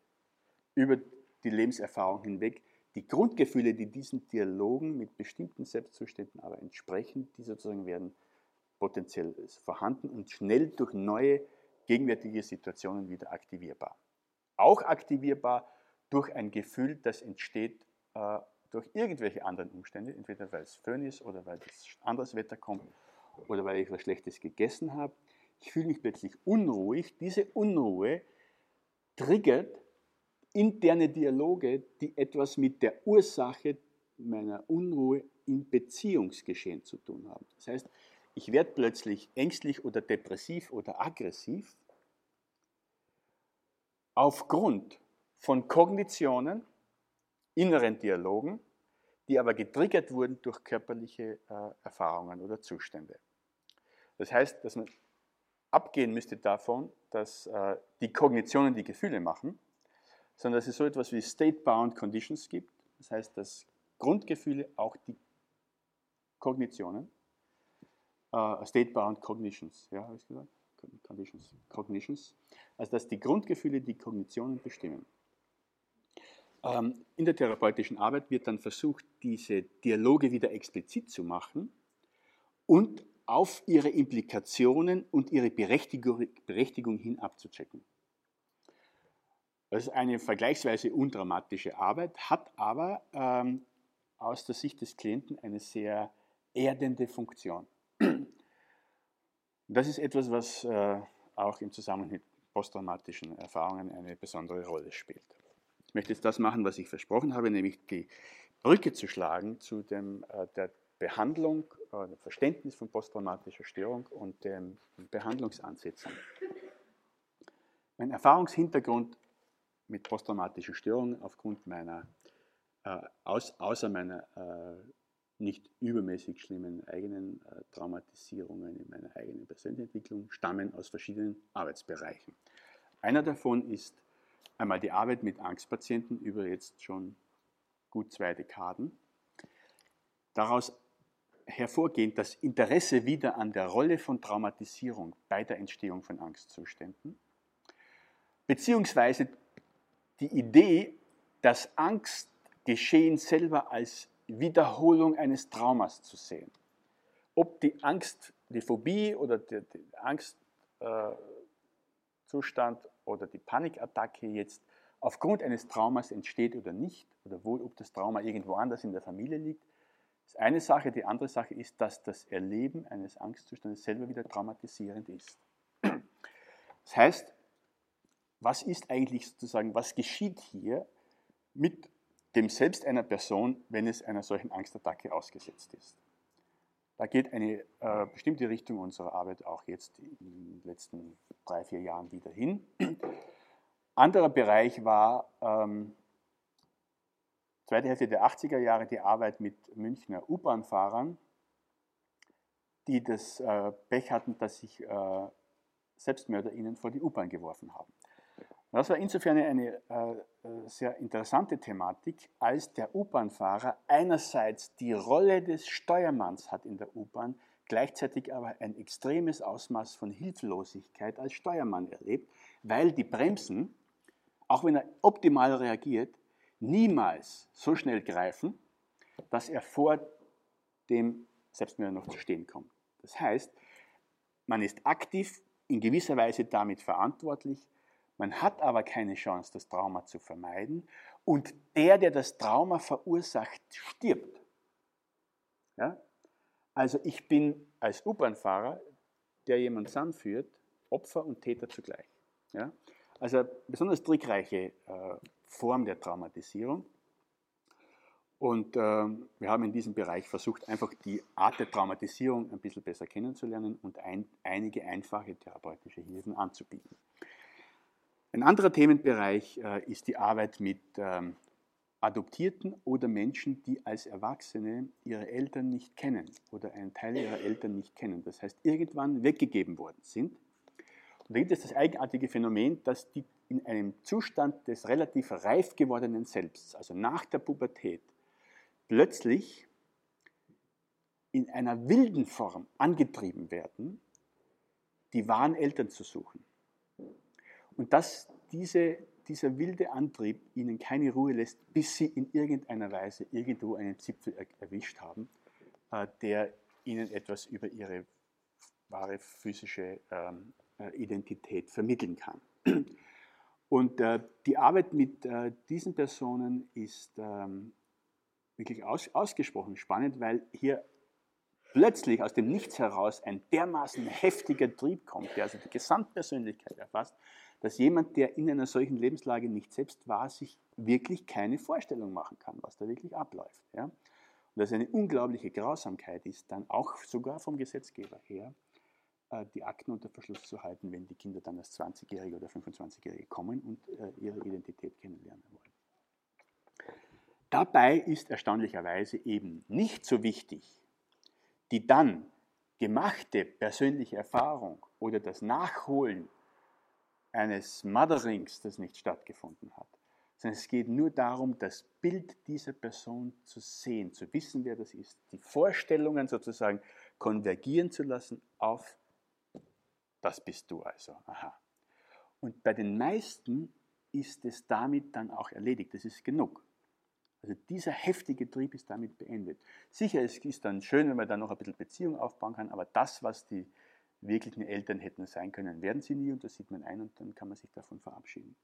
über die Lebenserfahrung hinweg. Die Grundgefühle, die diesen Dialogen mit bestimmten Selbstzuständen aber entsprechen, die sozusagen werden potenziell vorhanden und schnell durch neue gegenwärtige Situationen wieder aktivierbar. Auch aktivierbar durch ein Gefühl, das entsteht äh, durch irgendwelche anderen Umstände, entweder weil es Föhn ist oder weil das anderes Wetter kommt oder weil ich was Schlechtes gegessen habe. Ich fühle mich plötzlich unruhig. Diese Unruhe triggert interne Dialoge, die etwas mit der Ursache meiner Unruhe im Beziehungsgeschehen zu tun haben. Das heißt, ich werde plötzlich ängstlich oder depressiv oder aggressiv aufgrund von Kognitionen, inneren Dialogen, die aber getriggert wurden durch körperliche äh, Erfahrungen oder Zustände. Das heißt, dass man abgehen müsste davon, dass äh, die Kognitionen die Gefühle machen, sondern dass es so etwas wie State-Bound Conditions gibt. Das heißt, dass Grundgefühle auch die Kognitionen, äh, State-Bound Cognitions, ja, habe ich gesagt? Conditions, Cognitions, also dass die Grundgefühle die Kognitionen bestimmen. Ähm, in der therapeutischen Arbeit wird dann versucht, diese Dialoge wieder explizit zu machen und auf ihre Implikationen und ihre Berechtigung, Berechtigung hin abzuchecken. Das ist eine vergleichsweise undramatische Arbeit, hat aber ähm, aus der Sicht des Klienten eine sehr erdende Funktion. Das ist etwas, was äh, auch im Zusammenhang mit posttraumatischen Erfahrungen eine besondere Rolle spielt. Ich möchte jetzt das machen, was ich versprochen habe, nämlich die Brücke zu schlagen zu dem, äh, der Behandlung, äh, dem Verständnis von posttraumatischer Störung und den Behandlungsansätzen. Mein Erfahrungshintergrund mit posttraumatischen Störungen aufgrund meiner, äh, aus, außer meiner äh, nicht übermäßig schlimmen eigenen Traumatisierungen in meiner eigenen Persönlichkeitsentwicklung stammen aus verschiedenen Arbeitsbereichen. Einer davon ist Einmal die Arbeit mit Angstpatienten über jetzt schon gut zwei Dekaden. Daraus hervorgehend das Interesse wieder an der Rolle von Traumatisierung bei der Entstehung von Angstzuständen, beziehungsweise die Idee, dass Angstgeschehen selber als Wiederholung eines Traumas zu sehen. Ob die Angst, die Phobie oder der, Angstzustand oder die Panikattacke jetzt aufgrund eines Traumas entsteht oder nicht, oder wohl ob das Trauma irgendwo anders in der Familie liegt, ist eine Sache. Die andere Sache ist, dass das Erleben eines Angstzustandes selber wieder traumatisierend ist. Das heißt, was ist eigentlich sozusagen, was geschieht hier mit dem Selbst einer Person, wenn es einer solchen Angstattacke ausgesetzt ist? Da geht eine äh, bestimmte Richtung unserer Arbeit auch jetzt in den letzten drei, vier Jahren wieder hin. Anderer Bereich war ähm, zweite Hälfte der 80er Jahre die Arbeit mit Münchner U-Bahn-Fahrern, die das äh, Pech hatten, dass sich äh, Selbstmörder ihnen vor die U-Bahn geworfen haben. Das war insofern eine äh, äh, sehr interessante Thematik, als der U-Bahn-Fahrer einerseits die Rolle des Steuermanns hat in der U-Bahn, gleichzeitig aber ein extremes Ausmaß von Hilflosigkeit als Steuermann erlebt, weil die Bremsen, auch wenn er optimal reagiert, niemals so schnell greifen, dass er vor dem Selbstmörder noch zu stehen kommt. Das heißt, man ist aktiv in gewisser Weise damit verantwortlich, man hat aber keine Chance, das Trauma zu vermeiden. Und der, der das Trauma verursacht, stirbt. Ja? Also ich bin als U-Bahn-Fahrer, der jemand anführt, Opfer und Täter zugleich. Ja? Also besonders trickreiche äh, Form der Traumatisierung. Und äh, wir haben in diesem Bereich versucht, einfach die Art der Traumatisierung ein bisschen besser kennenzulernen und ein, einige einfache therapeutische Hilfen anzubieten. Ein anderer Themenbereich äh, ist die Arbeit mit ähm, Adoptierten oder Menschen, die als Erwachsene ihre Eltern nicht kennen oder einen Teil ihrer Eltern nicht kennen. Das heißt, irgendwann weggegeben worden sind. Und da gibt es das eigenartige Phänomen, dass die in einem Zustand des relativ reif gewordenen Selbsts, also nach der Pubertät, plötzlich in einer wilden Form angetrieben werden, die wahren Eltern zu suchen. Und dass diese, dieser wilde Antrieb ihnen keine Ruhe lässt, bis sie in irgendeiner Weise irgendwo einen Zipfel er, erwischt haben, äh, der ihnen etwas über ihre wahre physische ähm, äh, Identität vermitteln kann. Und äh, die Arbeit mit äh, diesen Personen ist ähm, wirklich aus, ausgesprochen spannend, weil hier plötzlich aus dem Nichts heraus ein dermaßen heftiger Trieb kommt, der also die Gesamtpersönlichkeit erfasst, dass jemand, der in einer solchen Lebenslage nicht selbst war, sich wirklich keine Vorstellung machen kann, was da wirklich abläuft. Ja? Und dass eine unglaubliche Grausamkeit ist, dann auch sogar vom Gesetzgeber her, äh, die Akten unter Verschluss zu halten, wenn die Kinder dann als 20-Jährige oder 25-Jährige kommen und äh, ihre Identität kennenlernen wollen. Dabei ist erstaunlicherweise eben nicht so wichtig, die dann gemachte persönliche Erfahrung oder das Nachholen eines Motherings, das nicht stattgefunden hat, sondern es geht nur darum, das Bild dieser Person zu sehen, zu wissen, wer das ist, die Vorstellungen sozusagen konvergieren zu lassen auf das bist du also. Aha. Und bei den meisten ist es damit dann auch erledigt, das ist genug. Also dieser heftige Trieb ist damit beendet. Sicher, es ist dann schön, wenn man dann noch ein bisschen Beziehung aufbauen kann, aber das, was die wirklichen Eltern hätten sein können, werden sie nie und das sieht man ein und dann kann man sich davon verabschieden.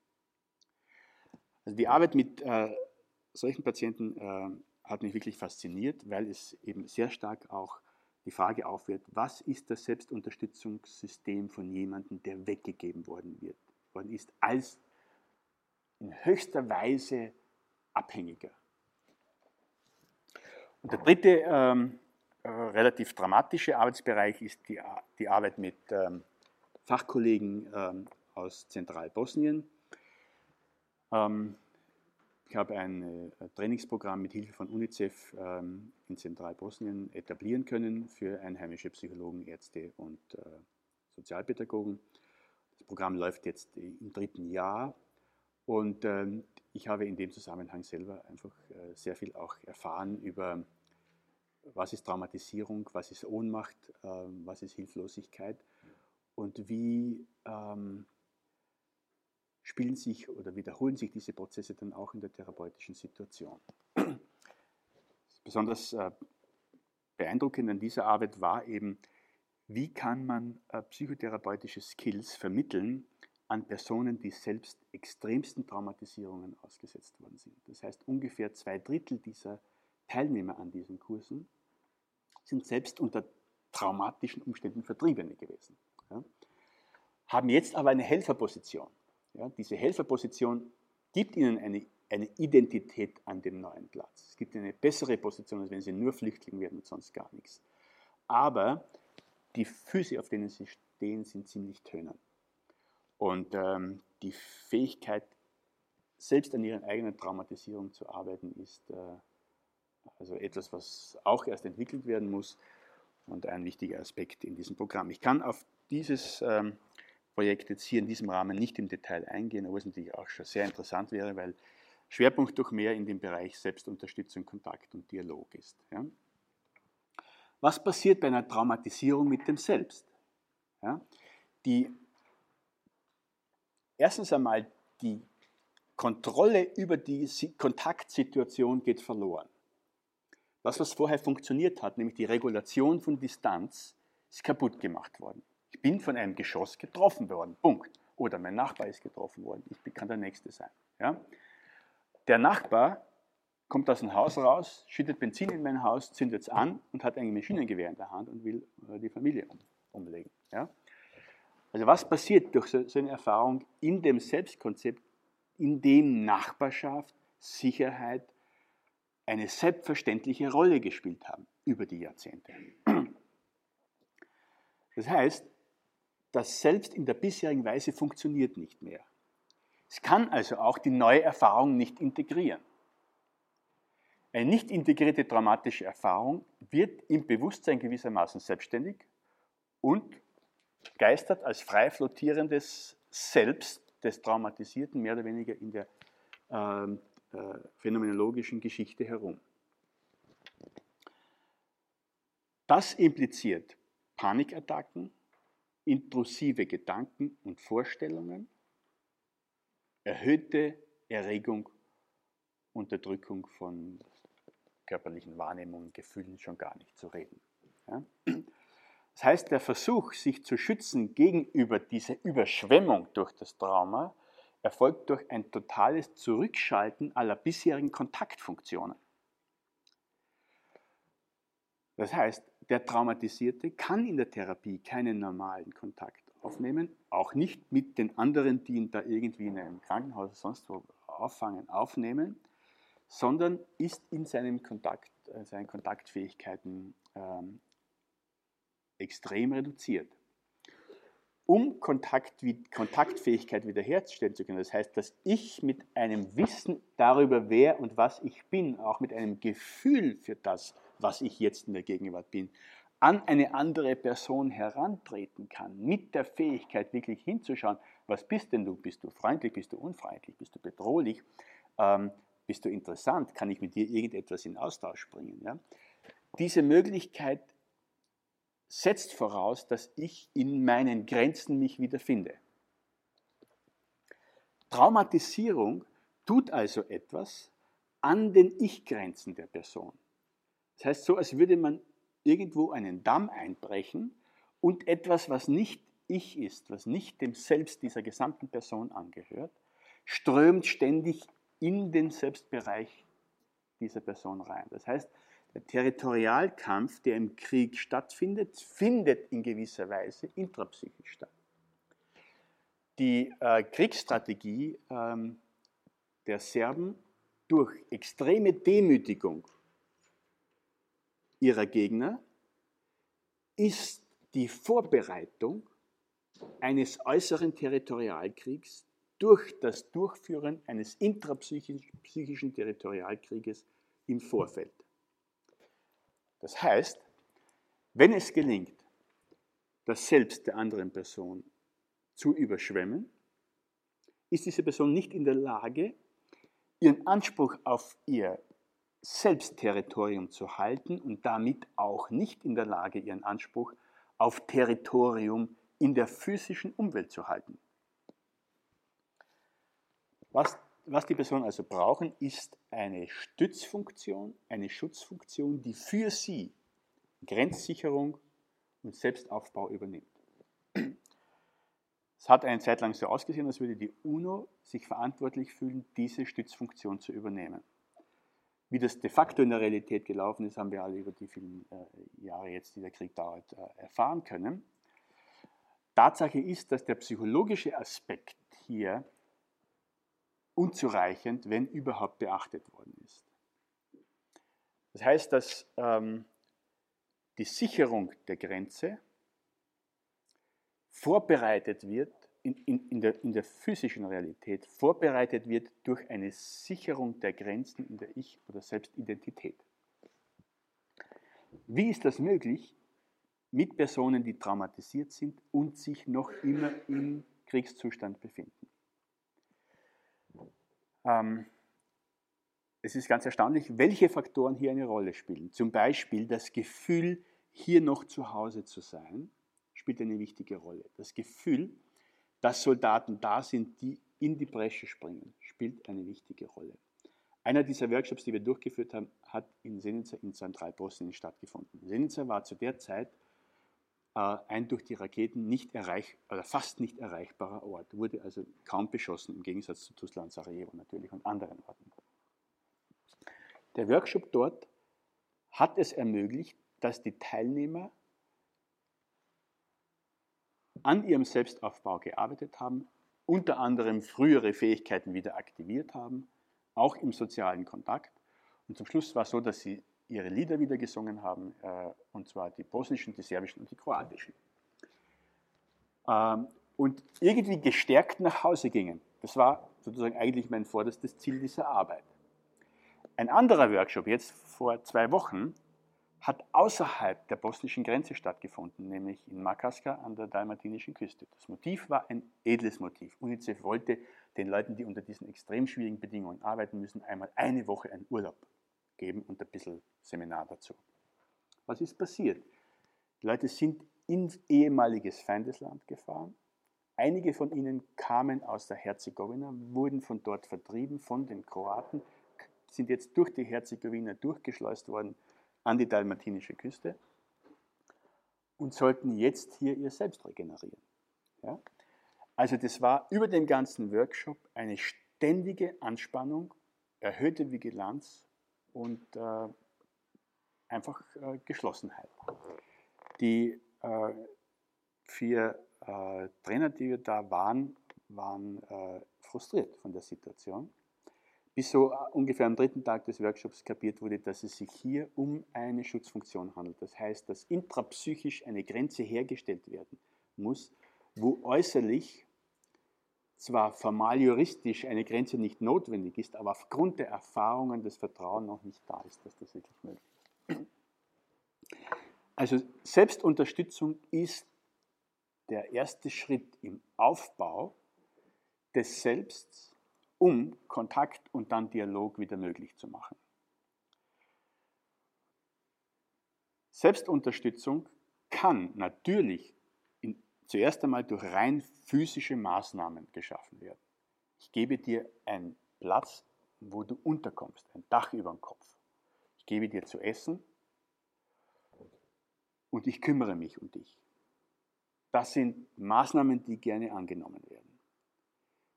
Also die Arbeit mit äh, solchen Patienten äh, hat mich wirklich fasziniert, weil es eben sehr stark auch die Frage aufwirft, was ist das Selbstunterstützungssystem von jemandem, der weggegeben worden, wird, worden ist, als in höchster Weise Abhängiger. Und der dritte ähm, äh, relativ dramatische Arbeitsbereich ist die, die Arbeit mit ähm, Fachkollegen ähm, aus Zentralbosnien. Ähm, ich habe ein äh, Trainingsprogramm mit Hilfe von UNICEF ähm, in Zentralbosnien etablieren können für einheimische Psychologen, Ärzte und äh, Sozialpädagogen. Das Programm läuft jetzt im dritten Jahr und ähm, ich habe in dem Zusammenhang selber einfach sehr viel auch erfahren über was ist Traumatisierung, was ist Ohnmacht, ähm, was ist Hilflosigkeit und wie ähm, spielen sich oder wiederholen sich diese Prozesse dann auch in der therapeutischen Situation. Besonders äh, beeindruckend an dieser Arbeit war eben, wie kann man äh, psychotherapeutische Skills vermitteln an Personen, die selbst extremsten Traumatisierungen ausgesetzt worden sind. Das heißt, ungefähr zwei Drittel dieser Teilnehmer an diesen Kursen sind selbst unter traumatischen Umständen Vertriebene gewesen. Ja. Haben jetzt aber eine Helferposition. Ja, diese Helferposition gibt ihnen eine, eine Identität an dem neuen Platz. Es gibt eine bessere Position, als wenn sie nur Flüchtling werden und sonst gar nichts. Aber die Füße, auf denen sie stehen, sind ziemlich tönern. Und ähm, die Fähigkeit, selbst an ihren eigenen Traumatisierung zu arbeiten, ist äh, also etwas, was auch erst entwickelt werden muss und ein wichtiger Aspekt in diesem Programm. Ich kann auf dieses ähm, Projekt jetzt hier in diesem Rahmen nicht im Detail eingehen, aber es natürlich auch schon sehr interessant wäre, weil Schwerpunkt doch mehr in dem Bereich Selbstunterstützung, Kontakt und Dialog ist. Ja? Was passiert bei einer Traumatisierung mit dem Selbst? Ja? Die, erstens einmal die Kontrolle über die Kontaktsituation geht verloren. Das, was vorher funktioniert hat, nämlich die Regulation von Distanz, ist kaputt gemacht worden. Ich bin von einem Geschoss getroffen worden, Punkt. Oder mein Nachbar ist getroffen worden, ich kann der Nächste sein. Ja? Der Nachbar kommt aus dem Haus raus, schüttet Benzin in mein Haus, zündet es an und hat ein Maschinengewehr in der Hand und will äh, die Familie um, umlegen. Ja? Also was passiert durch so, so eine Erfahrung in dem Selbstkonzept, in dem Nachbarschaft, Sicherheit, eine selbstverständliche Rolle gespielt haben über die Jahrzehnte. Das heißt, das Selbst in der bisherigen Weise funktioniert nicht mehr. Es kann also auch die neue Erfahrung nicht integrieren. Eine nicht integrierte traumatische Erfahrung wird im Bewusstsein gewissermaßen selbstständig und geistert als frei flottierendes Selbst des Traumatisierten mehr oder weniger in der ähm, äh, phänomenologischen Geschichte herum. Das impliziert Panikattacken, intrusive Gedanken und Vorstellungen, erhöhte Erregung, Unterdrückung von körperlichen Wahrnehmungen, Gefühlen schon gar nicht zu reden. Ja? Das heißt, der Versuch, sich zu schützen gegenüber dieser Überschwemmung durch das Trauma, erfolgt durch ein totales Zurückschalten aller bisherigen Kontaktfunktionen. Das heißt, der Traumatisierte kann in der Therapie keinen normalen Kontakt aufnehmen, auch nicht mit den anderen, die ihn da irgendwie in einem Krankenhaus oder sonst wo auffangen, aufnehmen, sondern ist in seinen, Kontakt, äh, seinen Kontaktfähigkeiten ähm, extrem reduziert. Um Kontakt, Kontaktfähigkeit wiederherstellen zu können. Das heißt, dass ich mit einem Wissen darüber, wer und was ich bin, auch mit einem Gefühl für das, was ich jetzt in der Gegenwart bin, an eine andere Person herantreten kann, mit der Fähigkeit wirklich hinzuschauen, was bist denn du? Bist du freundlich, bist du unfreundlich, bist du bedrohlich, ähm, bist du interessant, kann ich mit dir irgendetwas in Austausch bringen? Ja? Diese Möglichkeit setzt voraus, dass ich in meinen Grenzen mich wiederfinde. Traumatisierung tut also etwas an den Ich-Grenzen der Person. Das heißt, so als würde man irgendwo einen Damm einbrechen und etwas, was nicht ich ist, was nicht dem Selbst dieser gesamten Person angehört, strömt ständig in den Selbstbereich dieser Person rein. Das heißt, der Territorialkampf, der im Krieg stattfindet, findet in gewisser Weise intrapsychisch statt. Die äh, Kriegsstrategie ähm, der Serben durch extreme Demütigung ihrer Gegner ist die Vorbereitung eines äußeren Territorialkriegs durch das Durchführen eines intrapsychischen Territorialkrieges im Vorfeld. Das heißt, wenn es gelingt, das Selbst der anderen Person zu überschwemmen, ist diese Person nicht in der Lage, ihren Anspruch auf ihr Selbstterritorium zu halten und damit auch nicht in der Lage, ihren Anspruch auf Territorium in der physischen Umwelt zu halten. Was was die Personen also brauchen, ist eine Stützfunktion, eine Schutzfunktion, die für sie Grenzsicherung und Selbstaufbau übernimmt. Es hat eine Zeit lang so ausgesehen, als würde die UNO sich verantwortlich fühlen, diese Stützfunktion zu übernehmen. Wie das de facto in der Realität gelaufen ist, haben wir alle über die vielen äh, Jahre jetzt, die der Krieg dauert, äh, erfahren können. Tatsache ist, dass der psychologische Aspekt hier unzureichend, wenn überhaupt beachtet worden ist. Das heißt, dass ähm, die Sicherung der Grenze vorbereitet wird, in, in, in, der, in der physischen Realität, vorbereitet wird durch eine Sicherung der Grenzen in der Ich- oder Selbstidentität. Wie ist das möglich mit Personen, die traumatisiert sind und sich noch immer im Kriegszustand befinden? Ähm, es ist ganz erstaunlich, welche Faktoren hier eine Rolle spielen. Zum Beispiel das Gefühl, hier noch zu Hause zu sein, spielt eine wichtige Rolle. Das Gefühl, dass Soldaten da sind, die in die Bresche springen, spielt eine wichtige Rolle. Einer dieser Workshops, die wir durchgeführt haben, hat in Senica in Zentralbosnien stattgefunden. Senica war zu der Zeit ein durch die Raketen nicht erreich, oder fast nicht erreichbarer Ort, wurde also kaum beschossen, im Gegensatz zu Tuzla und Sarajevo natürlich und anderen Orten. Der Workshop dort hat es ermöglicht, dass die Teilnehmer an ihrem Selbstaufbau gearbeitet haben, unter anderem frühere Fähigkeiten wieder aktiviert haben, auch im sozialen Kontakt. Und zum Schluss war es so, dass sie ihre Lieder wieder gesungen haben, äh, und zwar die bosnischen, die serbischen und die kroatischen. Ähm, und irgendwie gestärkt nach Hause gingen. Das war sozusagen eigentlich mein vorderstes Ziel dieser Arbeit. Ein anderer Workshop, jetzt vor zwei Wochen, hat außerhalb der bosnischen Grenze stattgefunden, nämlich in Makaska an der dalmatinischen Küste. Das Motiv war ein edles Motiv. UNICEF wollte den Leuten, die unter diesen extrem schwierigen Bedingungen arbeiten müssen, einmal eine Woche einen Urlaub geben und ein bisschen Seminar dazu. Was ist passiert? Die Leute sind ins ehemaliges Feindesland gefahren. Einige von ihnen kamen aus der Herzegowina, wurden von dort vertrieben, von den Kroaten, sind jetzt durch die Herzegowina durchgeschleust worden an die dalmatinische Küste und sollten jetzt hier ihr Selbst regenerieren. Ja? Also das war über den ganzen Workshop eine ständige Anspannung, erhöhte Vigilanz und äh, einfach äh, Geschlossenheit. Die äh, vier äh, Trainer, die wir da waren, waren äh, frustriert von der Situation. Bis so äh, ungefähr am dritten Tag des Workshops kapiert wurde, dass es sich hier um eine Schutzfunktion handelt. Das heißt, dass intrapsychisch eine Grenze hergestellt werden muss, wo äußerlich zwar formal juristisch eine Grenze nicht notwendig ist, aber aufgrund der Erfahrungen das Vertrauen noch nicht da ist, dass das wirklich möglich ist. Also Selbstunterstützung ist der erste Schritt im Aufbau des Selbsts, um Kontakt und dann Dialog wieder möglich zu machen. Selbstunterstützung kann natürlich zuerst einmal durch rein physische Maßnahmen geschaffen werden. Ich gebe dir einen Platz, wo du unterkommst, ein Dach über dem Kopf. Ich gebe dir zu essen und ich kümmere mich um dich. Das sind Maßnahmen, die gerne angenommen werden.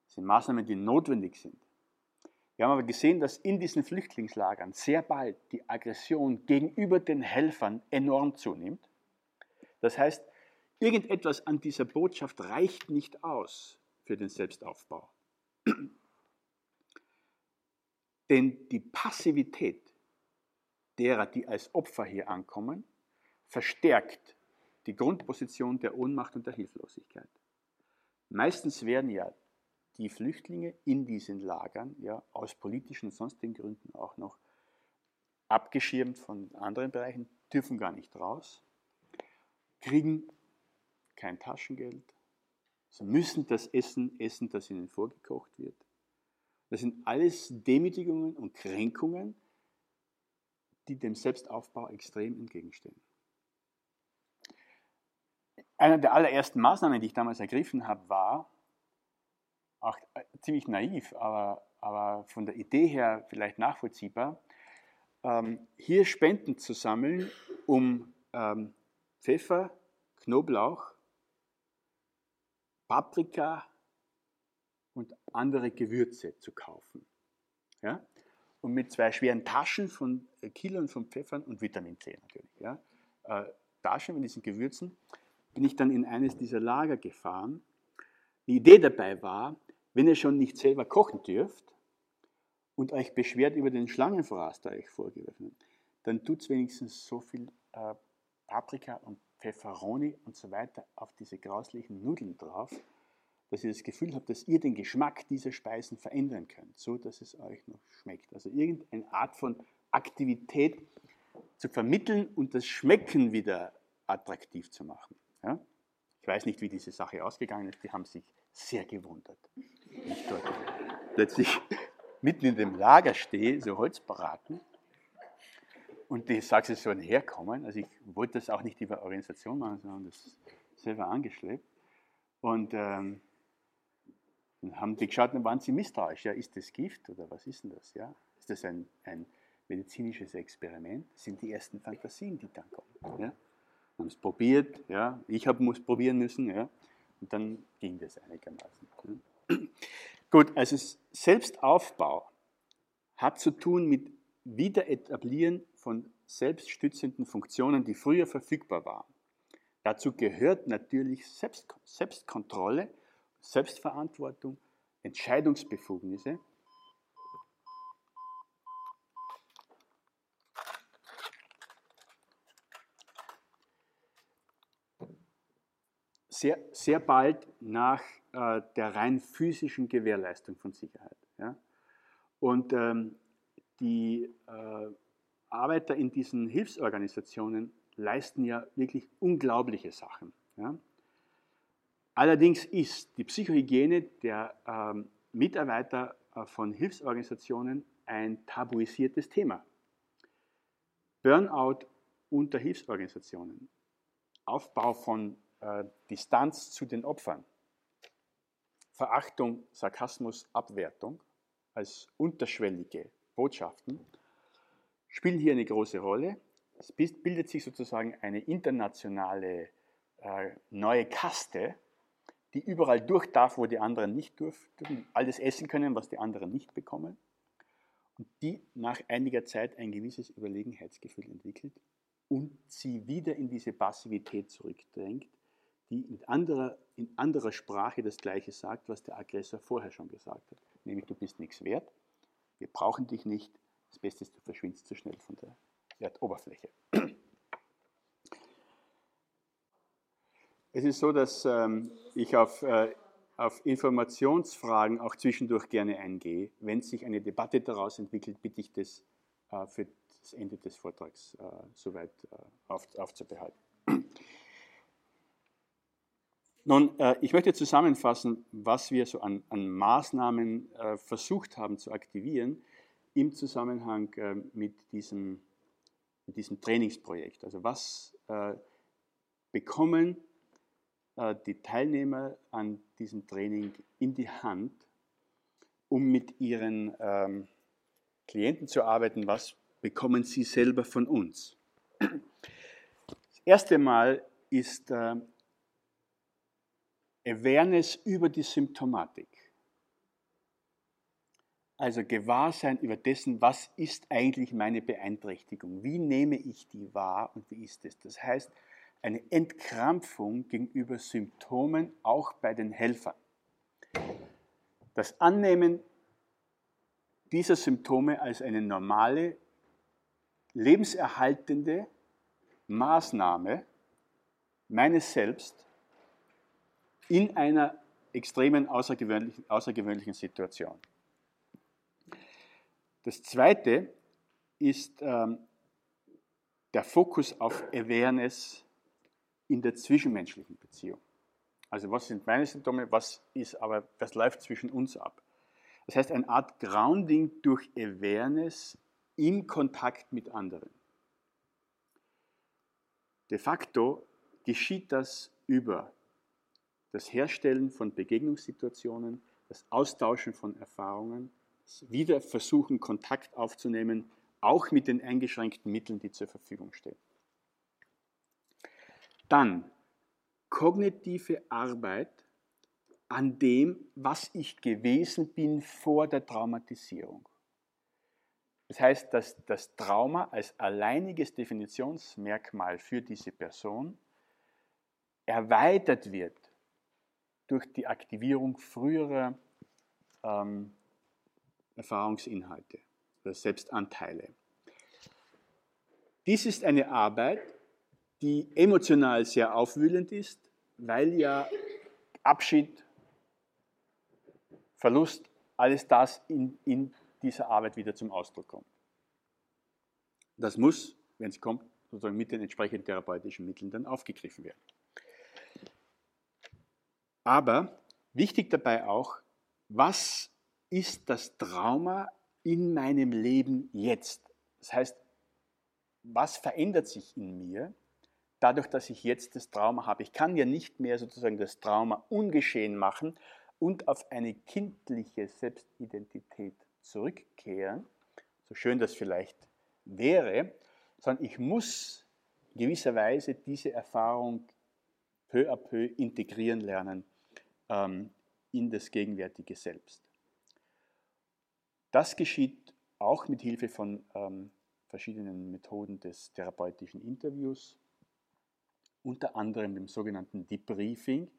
Das sind Maßnahmen, die notwendig sind. Wir haben aber gesehen, dass in diesen Flüchtlingslagern sehr bald die Aggression gegenüber den Helfern enorm zunimmt. Das heißt, irgendetwas an dieser Botschaft reicht nicht aus für den Selbstaufbau. [clears throat] Denn die Passivität derer, die als Opfer hier ankommen, verstärkt die Grundposition der Ohnmacht und der Hilflosigkeit. Meistens werden ja die Flüchtlinge in diesen Lagern ja aus politischen und sonstigen Gründen auch noch abgeschirmt von anderen Bereichen, dürfen gar nicht raus, kriegen kein Taschengeld, sie müssen das Essen essen, das ihnen vorgekocht wird. Das sind alles Demütigungen und Kränkungen, die dem Selbstaufbau extrem entgegenstehen. Eine der allerersten Maßnahmen, die ich damals ergriffen habe, war, auch äh, ziemlich naiv, aber, aber von der Idee her vielleicht nachvollziehbar, ähm, hier Spenden zu sammeln, um ähm, Pfeffer, Knoblauch, Paprika und andere Gewürze zu kaufen. Ja? Und mit zwei schweren Taschen von äh, Kiloen von Pfeffern und Vitamin C natürlich. Ja? Äh, Taschen mit diesen Gewürzen bin ich dann in eines dieser Lager gefahren. Die Idee dabei war, wenn ihr schon nicht selber kochen dürft und euch beschwert über den Schlangenfraß, der euch vorgeworfen wird, dann tut es wenigstens so viel äh, Paprika und Pfefferoni und so weiter auf diese grauslichen Nudeln drauf, dass ihr das Gefühl habt, dass ihr den Geschmack dieser Speisen verändern könnt, so dass es euch noch schmeckt. Also irgendeine Art von Aktivität zu vermitteln und das Schmecken wieder attraktiv zu machen. Ja? Ich weiß nicht, wie diese Sache ausgegangen ist, die haben sich sehr gewundert. Ich dort plötzlich mitten in dem Lager stehe, so Holzbaraten, und die Sachsen sollen herkommen. Also ich wollte das auch nicht über Organisation machen, sondern das selber angeschleppt. Und ähm, dann haben die geschaut, dann waren sie misstrauisch. Ja, ist das Gift oder was ist denn das? Ja? Ist das ein, ein medizinisches Experiment? Das sind die ersten Fantasien, die dann kommen. Ja? haben es probiert, ja, ich habe es probieren müssen, ja, und dann ging das einigermaßen. Gut, also Selbstaufbau hat zu tun mit Wiederetablieren von selbststützenden Funktionen, die früher verfügbar waren. Dazu gehört natürlich Selbst Selbstkontrolle, Selbstverantwortung, Entscheidungsbefugnisse sehr, sehr bald nach äh, der rein physischen Gewährleistung von Sicherheit. Ja? Und ähm, die äh, Arbeiter in diesen Hilfsorganisationen leisten ja wirklich unglaubliche Sachen. Ja? Allerdings ist die Psychohygiene der ähm, Mitarbeiter äh, von Hilfsorganisationen ein tabuisiertes Thema. Burnout unter Hilfsorganisationen, Aufbau von äh, Distanz zu den Opfern, Verachtung, Sarkasmus, Abwertung als unterschwellige Botschaften spielen hier eine große Rolle. Es bildet sich sozusagen eine internationale äh, neue Kaste, die überall durch darf, wo die anderen nicht dürfen, alles essen können, was die anderen nicht bekommen und die nach einiger Zeit ein gewisses Überlegenheitsgefühl entwickelt und sie wieder in diese Passivität zurückdrängt, die in anderer, in anderer Sprache das Gleiche sagt, was der Aggressor vorher schon gesagt hat. Nämlich, du bist nichts wert, wir brauchen dich nicht, das Beste ist, du verschwindest zu schnell von der Erdoberfläche. Es ist so, dass ähm, ich auf, äh, auf Informationsfragen auch zwischendurch gerne eingehe. Wenn sich eine Debatte daraus entwickelt, bitte ich das äh, für das Ende des Vortrags äh, soweit äh, auf, aufzubehalten. Nun, äh, ich möchte zusammenfassen, was wir so an, an Maßnahmen äh, versucht haben zu aktivieren im Zusammenhang äh, mit, diesem, mit diesem Trainingsprojekt. Also was bekommen die Teilnehmer an diesem Training in die Hand, um mit ihren ähm, Klienten zu arbeiten, was bekommen sie selber von uns. Das erste Mal ist äh, Awareness über die Symptomatik. Also Gewahrsein über dessen, was ist eigentlich meine Beeinträchtigung? Wie nehme ich die wahr und wie ist es? Das heißt, eine Entkrampfung gegenüber Symptomen auch bei den Helfern. Das Annehmen dieser Symptome als eine normale, lebenserhaltende Maßnahme meines Selbst in einer extremen außergewöhnlichen, außergewöhnlichen Situation. Das zweite ist ähm, der Fokus auf Awareness in der zwischenmenschlichen Beziehung. Also was sind meine Symptome, was ist aber, was läuft zwischen uns ab? Das heißt, eine Art Grounding durch Awareness im Kontakt mit anderen. De facto geschieht das über das Herstellen von Begegnungssituationen, das Austauschen von Erfahrungen, das Wiederversuchen, Kontakt aufzunehmen, auch mit den eingeschränkten Mitteln, die zur Verfügung stehen. Dann kognitive Arbeit an dem, was ich gewesen bin vor der Traumatisierung. Das heißt, dass das Trauma als alleiniges Definitionsmerkmal für diese Person erweitert wird durch die Aktivierung früherer ähm, Erfahrungsinhalte oder Selbstanteile. Dies ist eine Arbeit, die emotional sehr aufwühlend ist, weil ja Abschied, Verlust, alles das in, in dieser Arbeit wieder zum Ausdruck kommt. Das muss, wenn es kommt, sozusagen mit den entsprechenden therapeutischen Mitteln dann aufgegriffen werden. Aber wichtig dabei auch, was ist das Trauma in meinem Leben jetzt? Das heißt, was verändert sich in mir dadurch, dass ich jetzt das Trauma habe? Ich kann ja nicht mehr sozusagen das Trauma ungeschehen machen, und auf eine kindliche Selbstidentität zurückkehren, so schön das vielleicht wäre, sondern ich muss gewisserweise diese Erfahrung peu à peu integrieren lernen ähm, in das gegenwärtige Selbst. Das geschieht auch mit Hilfe von ähm, verschiedenen Methoden des therapeutischen Interviews, unter anderem dem sogenannten Debriefing,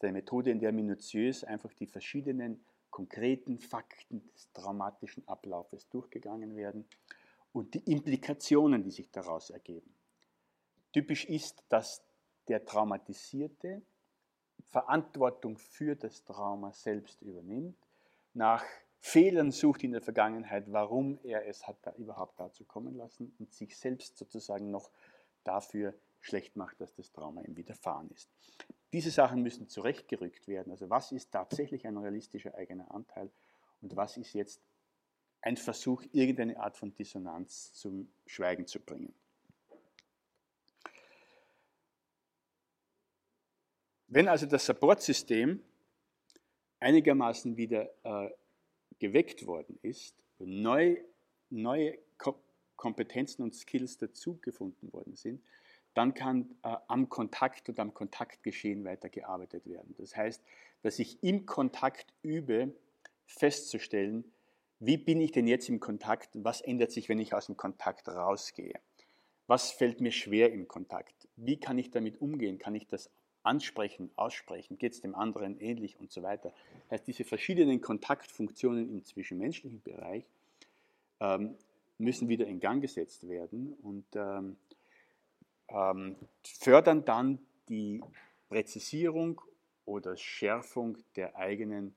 eine Methode, in der minutiös einfach die verschiedenen konkreten Fakten des traumatischen Ablaufes durchgegangen werden und die Implikationen, die sich daraus ergeben. Typisch ist, dass der Traumatisierte Verantwortung für das Trauma selbst übernimmt, nach Fehlern sucht in der Vergangenheit, warum er es hat da überhaupt dazu kommen lassen und sich selbst sozusagen noch dafür schlecht macht, dass das Trauma ihm widerfahren ist. Diese Sachen müssen zurechtgerückt werden. Also was ist tatsächlich ein realistischer eigener Anteil und was ist jetzt ein Versuch, irgendeine Art von Dissonanz zum Schweigen zu bringen. Wenn also das Supportsystem einigermaßen wieder äh, geweckt worden ist, neu, neue Kompetenzen und Skills dazugefunden worden sind, dann kann äh, am Kontakt und am Kontaktgeschehen weitergearbeitet werden. Das heißt, dass ich im Kontakt übe, festzustellen, wie bin ich denn jetzt im Kontakt was ändert sich, wenn ich aus dem Kontakt rausgehe. Was fällt mir schwer im Kontakt? Wie kann ich damit umgehen? Kann ich das ansprechen, aussprechen? Geht es dem anderen ähnlich und so weiter? Das heißt, diese verschiedenen Kontaktfunktionen im zwischenmenschlichen Bereich ähm, müssen wieder in Gang gesetzt werden und ähm, ähm, fördern dann die Präzisierung oder Schärfung der eigenen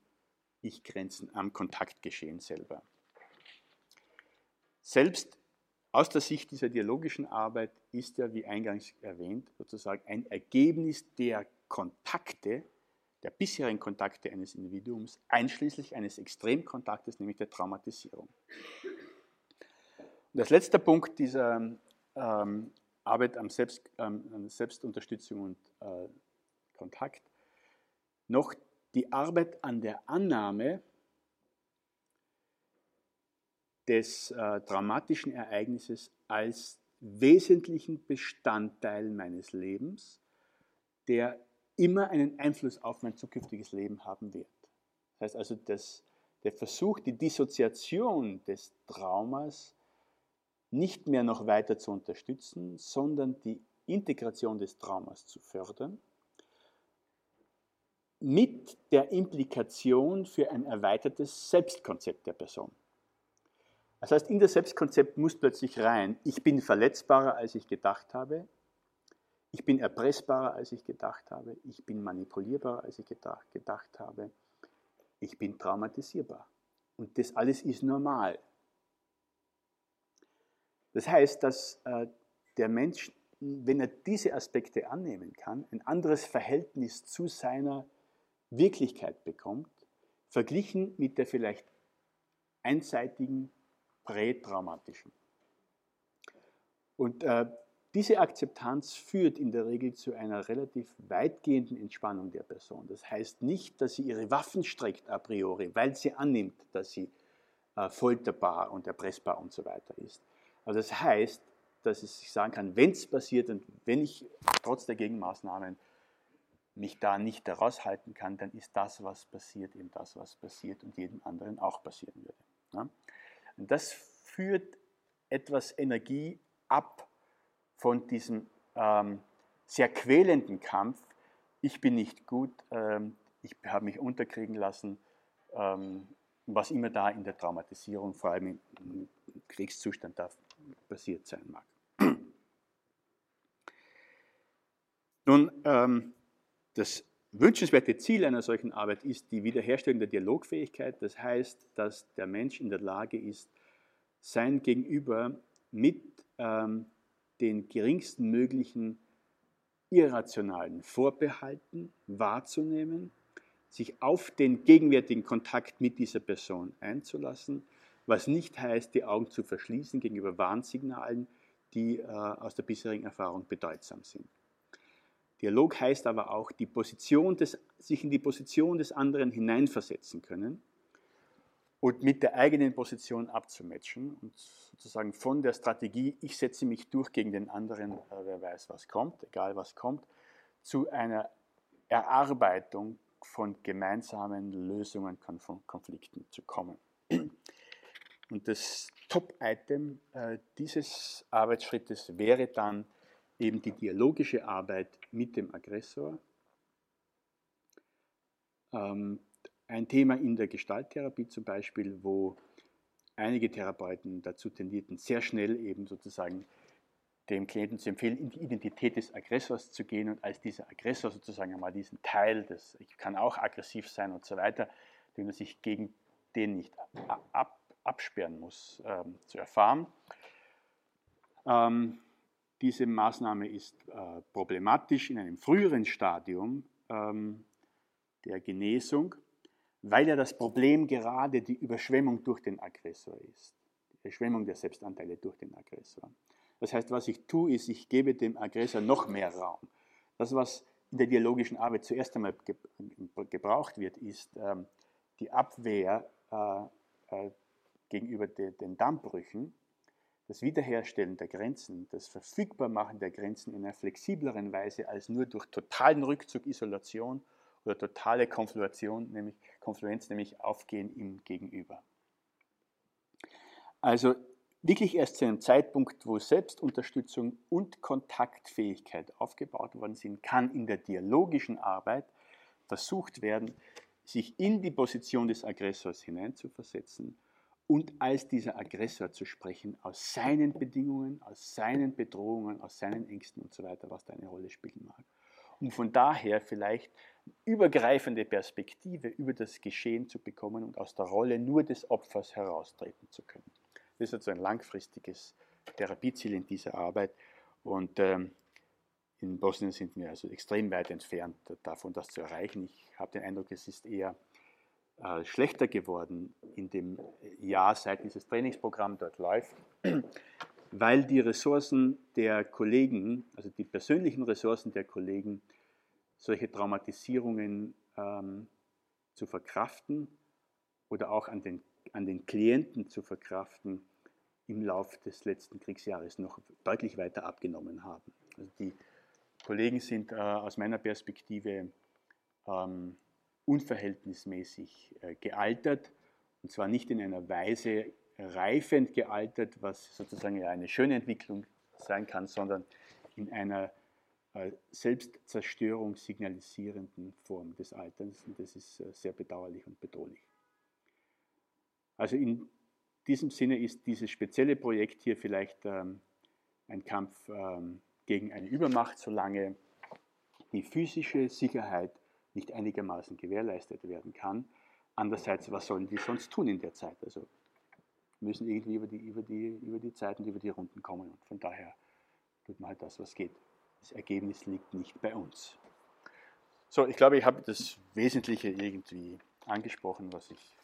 Ich-Grenzen am Kontaktgeschehen selber. Selbst aus der Sicht dieser dialogischen Arbeit ist ja, wie eingangs erwähnt, sozusagen ein Ergebnis der Kontakte, der bisherigen Kontakte eines Individuums, einschließlich eines Extremkontaktes, nämlich der Traumatisierung. Und als letzter Punkt dieser ähm, Arbeit am Selbst, ähm, Selbstunterstützung und äh, Kontakt noch die Arbeit an der Annahme des äh, dramatischen Ereignisses als wesentlichen Bestandteil meines Lebens, der immer einen Einfluss auf mein zukünftiges Leben haben wird. Das heißt also, dass der Versuch, die Dissoziation des Traumas nicht mehr noch weiter zu unterstützen, sondern die Integration des Traumas zu fördern, mit der Implikation für ein erweitertes Selbstkonzept der Person. Das heißt, in das Selbstkonzept muss plötzlich rein, ich bin verletzbarer, als ich gedacht habe, ich bin erpressbarer, als ich gedacht habe, ich bin manipulierbarer, als ich gedacht, gedacht habe, ich bin traumatisierbar. Und das alles ist normal. Das heißt, dass äh, der Mensch, wenn er diese Aspekte annehmen kann, ein anderes Verhältnis zu seiner Wirklichkeit bekommt, verglichen mit der vielleicht einseitigen prätraumatischen. Und äh, diese Akzeptanz führt in der Regel zu einer relativ weitgehenden Entspannung der Person. Das heißt nicht, dass sie ihre Waffen streckt a priori, weil sie annimmt, dass sie äh, folterbar und erpressbar und so weiter ist. Also das heißt, dass es sich sagen kann, wenn es passiert und wenn ich trotz der Gegenmaßnahmen mich da nicht heraushalten kann, dann ist das, was passiert, eben das, was passiert und jedem anderen auch passieren würde. Ja? Und das führt etwas Energie ab von diesem ähm, sehr quälenden Kampf. Ich bin nicht gut, ähm, ich habe mich unterkriegen lassen, ähm, was immer da in der Traumatisierung, vor allem im Kriegszustand, da passiert sein mag. [clears throat] Nun, ähm, das wünschenswerte Ziel einer solchen Arbeit ist die Wiederherstellung der Dialogfähigkeit. Das heißt, dass der Mensch in der Lage ist, sein Gegenüber mit ähm, den geringsten möglichen irrationalen Vorbehalten wahrzunehmen, sich auf den gegenwärtigen Kontakt mit dieser Person einzulassen was nicht heißt, die Augen zu verschließen gegenüber Warnsignalen, die äh, aus der bisherigen Erfahrung bedeutsam sind. Dialog heißt aber auch, die Position des, sich in die Position des anderen hineinversetzen können und mit der eigenen Position abzumatchen und sozusagen von der Strategie, ich setze mich durch gegen den anderen, äh, wer weiß, was kommt, egal was kommt, zu einer Erarbeitung von gemeinsamen Lösungen von Konflikten zu kommen. Und das Top-Item äh, dieses Arbeitsschrittes wäre dann eben die dialogische Arbeit mit dem Aggressor. Ähm, ein Thema in der Gestalttherapie zum Beispiel, wo einige Therapeuten dazu tendierten, sehr schnell eben sozusagen dem Klienten zu empfehlen, in die Identität des Aggressors zu gehen und als dieser Aggressor sozusagen einmal diesen Teil, des, ich kann auch aggressiv sein und so weiter, den er sich gegen den nicht ab, absperren muss, ähm, zu erfahren. Ähm, diese Maßnahme ist äh, problematisch in einem früheren Stadium ähm, der Genesung, weil ja das Problem gerade die Überschwemmung durch den Aggressor ist. Die Überschwemmung der Selbstanteile durch den Aggressor. Das heißt, was ich tue, ist, ich gebe dem Aggressor noch mehr Raum. Das, was in der dialogischen Arbeit zuerst einmal gebraucht wird, ist ähm, die Abwehr äh, äh, gegenüber de, den Dammbrüchen, das Wiederherstellen der Grenzen, das Verfügbarmachen der Grenzen in einer flexibleren Weise als nur durch totalen Rückzug, Isolation oder totale Konfluation, nämlich Konfluenz, nämlich Aufgehen im Gegenüber. Also wirklich erst zu einem Zeitpunkt, wo Selbstunterstützung und Kontaktfähigkeit aufgebaut worden sind, kann in der dialogischen Arbeit versucht werden, sich in die Position des Aggressors hineinzuversetzen und als dieser Aggressor zu sprechen, aus seinen Bedingungen, aus seinen Bedrohungen, aus seinen Ängsten und so weiter, was da eine Rolle spielen mag. um von daher vielleicht übergreifende Perspektive über das Geschehen zu bekommen und aus der Rolle nur des Opfers heraustreten zu können. Das ist also ein langfristiges Therapieziel in dieser Arbeit und ähm, in Bosnien sind wir also extrem weit entfernt davon, das zu erreichen. Ich habe den Eindruck, es ist eher äh, schlechter geworden in dem Jahr, seit dieses Trainingsprogramm dort läuft, weil die Ressourcen der Kollegen, also die persönlichen Ressourcen der Kollegen, solche Traumatisierungen ähm, zu verkraften oder auch an den, an den Klienten zu verkraften, im Laufe des letzten Kriegsjahres noch deutlich weiter abgenommen haben. Also die Kollegen sind äh, aus meiner Perspektive ähm, unverhältnismäßig äh, gealtert und zwar nicht in einer Weise reifend gealtert, was sozusagen eine schöne Entwicklung sein kann, sondern in einer äh, Selbstzerstörung signalisierenden Form des Alterns. Und das ist äh, sehr bedauerlich und bedrohlich. Also in diesem Sinne ist dieses spezielle Projekt hier vielleicht ähm, ein Kampf ähm, gegen eine Übermacht, solange die physische Sicherheit nicht einigermaßen gewährleistet werden kann. Andererseits, was sollen die sonst tun in der Zeit? Also müssen irgendwie über die, über die, über die Zeiten, über die Runden kommen. Und von daher tut man halt das, was geht. Das Ergebnis liegt nicht bei uns. So, ich glaube, ich habe das Wesentliche irgendwie angesprochen, was ich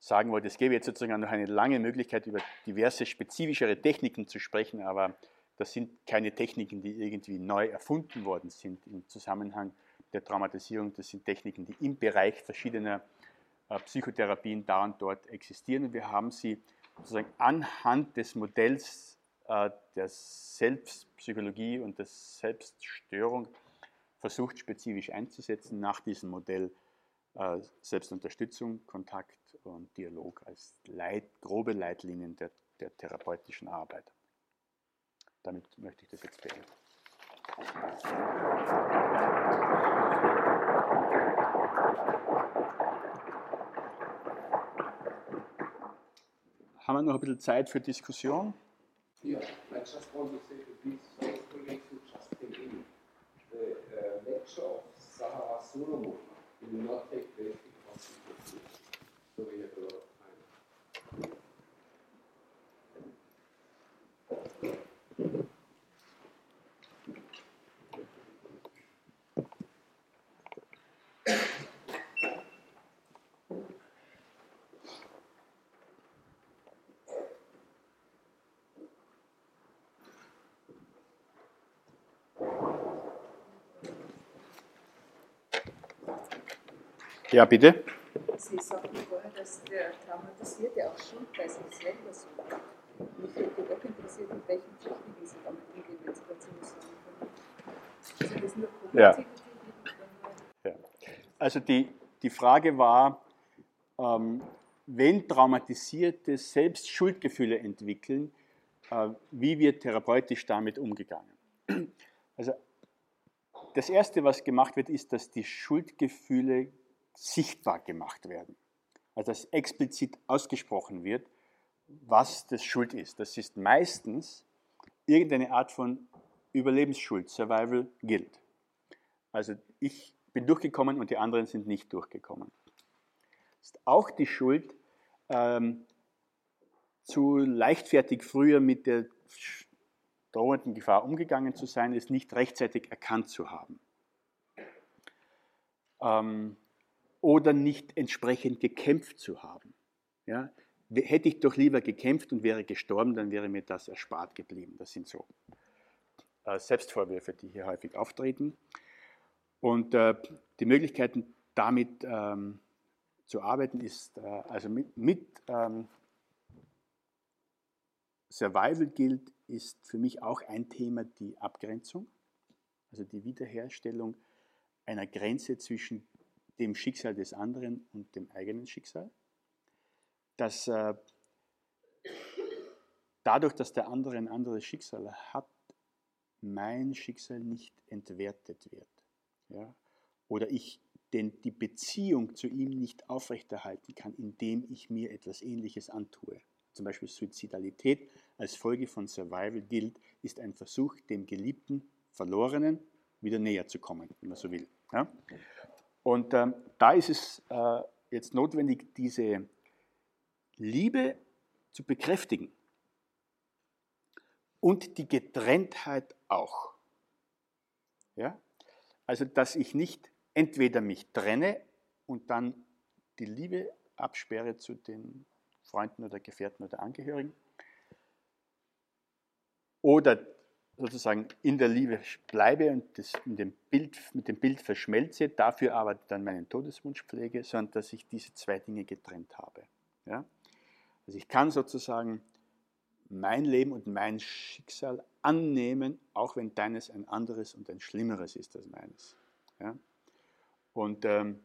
sagen wollte. Es gäbe jetzt sozusagen noch eine lange Möglichkeit, über diverse spezifischere Techniken zu sprechen, aber das sind keine Techniken, die irgendwie neu erfunden worden sind im Zusammenhang der Traumatisierung. Das sind Techniken, die im Bereich verschiedener äh, Psychotherapien da und dort existieren. Und wir haben sie sozusagen anhand des Modells äh, der Selbstpsychologie und der Selbststörung versucht, spezifisch einzusetzen nach diesem Modell äh, Selbstunterstützung, Kontakt und Dialog als Leit, grobe Leitlinien der, der therapeutischen Arbeit. Damit möchte ich das jetzt beenden. Haben wir noch ein bisschen Zeit für Diskussion? Yeah, I just want to say to who just came in, the uh, lecture of Sahara Solomon will not take place because it was So we have a lot of time. Ja, bitte. Sie sagten vorher, dass der Traumatisierte auch Schuld bei sich selber sucht. Mich hätte doch interessiert, mit welchen Techniken Sie damit umgehen, wenn Sie dazu was sagen können. Sind das nur ja. ja. Also die, die Frage war, ähm, wenn Traumatisierte selbst Schuldgefühle entwickeln, äh, wie wird therapeutisch damit umgegangen? Also das Erste, was gemacht wird, ist, dass die Schuldgefühle sichtbar gemacht werden. Also dass explizit ausgesprochen wird, was das Schuld ist. Das ist meistens irgendeine Art von Überlebensschuld, Survival Guilt. Also ich bin durchgekommen und die anderen sind nicht durchgekommen. Ist auch die Schuld, ähm, zu leichtfertig früher mit der drohenden Gefahr umgegangen zu sein, es nicht rechtzeitig erkannt zu haben. Ähm, oder nicht entsprechend gekämpft zu haben. Ja? Hätte ich doch lieber gekämpft und wäre gestorben, dann wäre mir das erspart geblieben. Das sind so äh, Selbstvorwürfe, die hier häufig auftreten. Und äh, die Möglichkeiten, damit ähm, zu arbeiten, ist äh, also mit, mit ähm, Survival Guild ist für mich auch ein Thema die Abgrenzung, also die Wiederherstellung einer Grenze zwischen dem Schicksal des anderen und dem eigenen Schicksal. Dass äh, dadurch, dass der andere ein anderes Schicksal hat, mein Schicksal nicht entwertet wird. Ja? Oder ich den, die Beziehung zu ihm nicht aufrechterhalten kann, indem ich mir etwas Ähnliches antue. Zum Beispiel Suizidalität als Folge von Survival gilt, ist ein Versuch, dem geliebten Verlorenen wieder näher zu kommen, wenn man so will. Ja? Und ähm, da ist es äh, jetzt notwendig, diese Liebe zu bekräftigen und die Getrenntheit auch. Ja? Also, dass ich nicht entweder mich trenne und dann die Liebe absperre zu den Freunden oder Gefährten oder Angehörigen oder sozusagen in der Liebe bleibe und das in dem Bild, mit dem Bild verschmelze, dafür aber dann meinen Todeswunsch pflege, sondern dass ich diese zwei Dinge getrennt habe. Ja? Also ich kann sozusagen mein Leben und mein Schicksal annehmen, auch wenn deines ein anderes und ein schlimmeres ist als meines. Ja? Und ähm,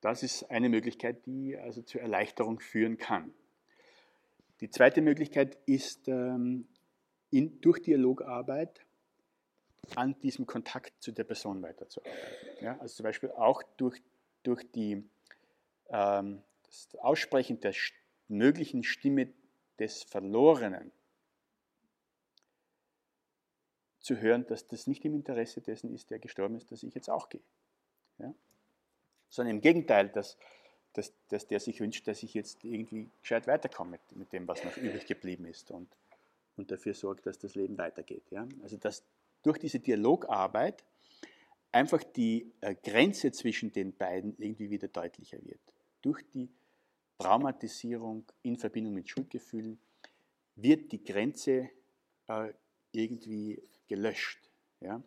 das ist eine Möglichkeit, die also zur Erleichterung führen kann. Die zweite Möglichkeit ist, ähm, in, durch Dialogarbeit an diesem Kontakt zu der Person weiterzuarbeiten. Ja, also zum Beispiel auch durch, durch die, ähm, das Aussprechen der möglichen Stimme des Verlorenen zu hören, dass das nicht im Interesse dessen ist, der gestorben ist, dass ich jetzt auch gehe. Ja? Sondern im Gegenteil, dass, dass, dass der sich wünscht, dass ich jetzt irgendwie gescheit weiterkomme mit, mit dem, was noch übrig geblieben ist. Und und dafür sorgt, dass das Leben weitergeht. Ja? Also dass durch diese Dialogarbeit einfach die äh, Grenze zwischen den beiden irgendwie wieder deutlicher wird. Durch die Traumatisierung in Verbindung mit Schuldgefühlen wird die Grenze äh, irgendwie gelöscht. Ja?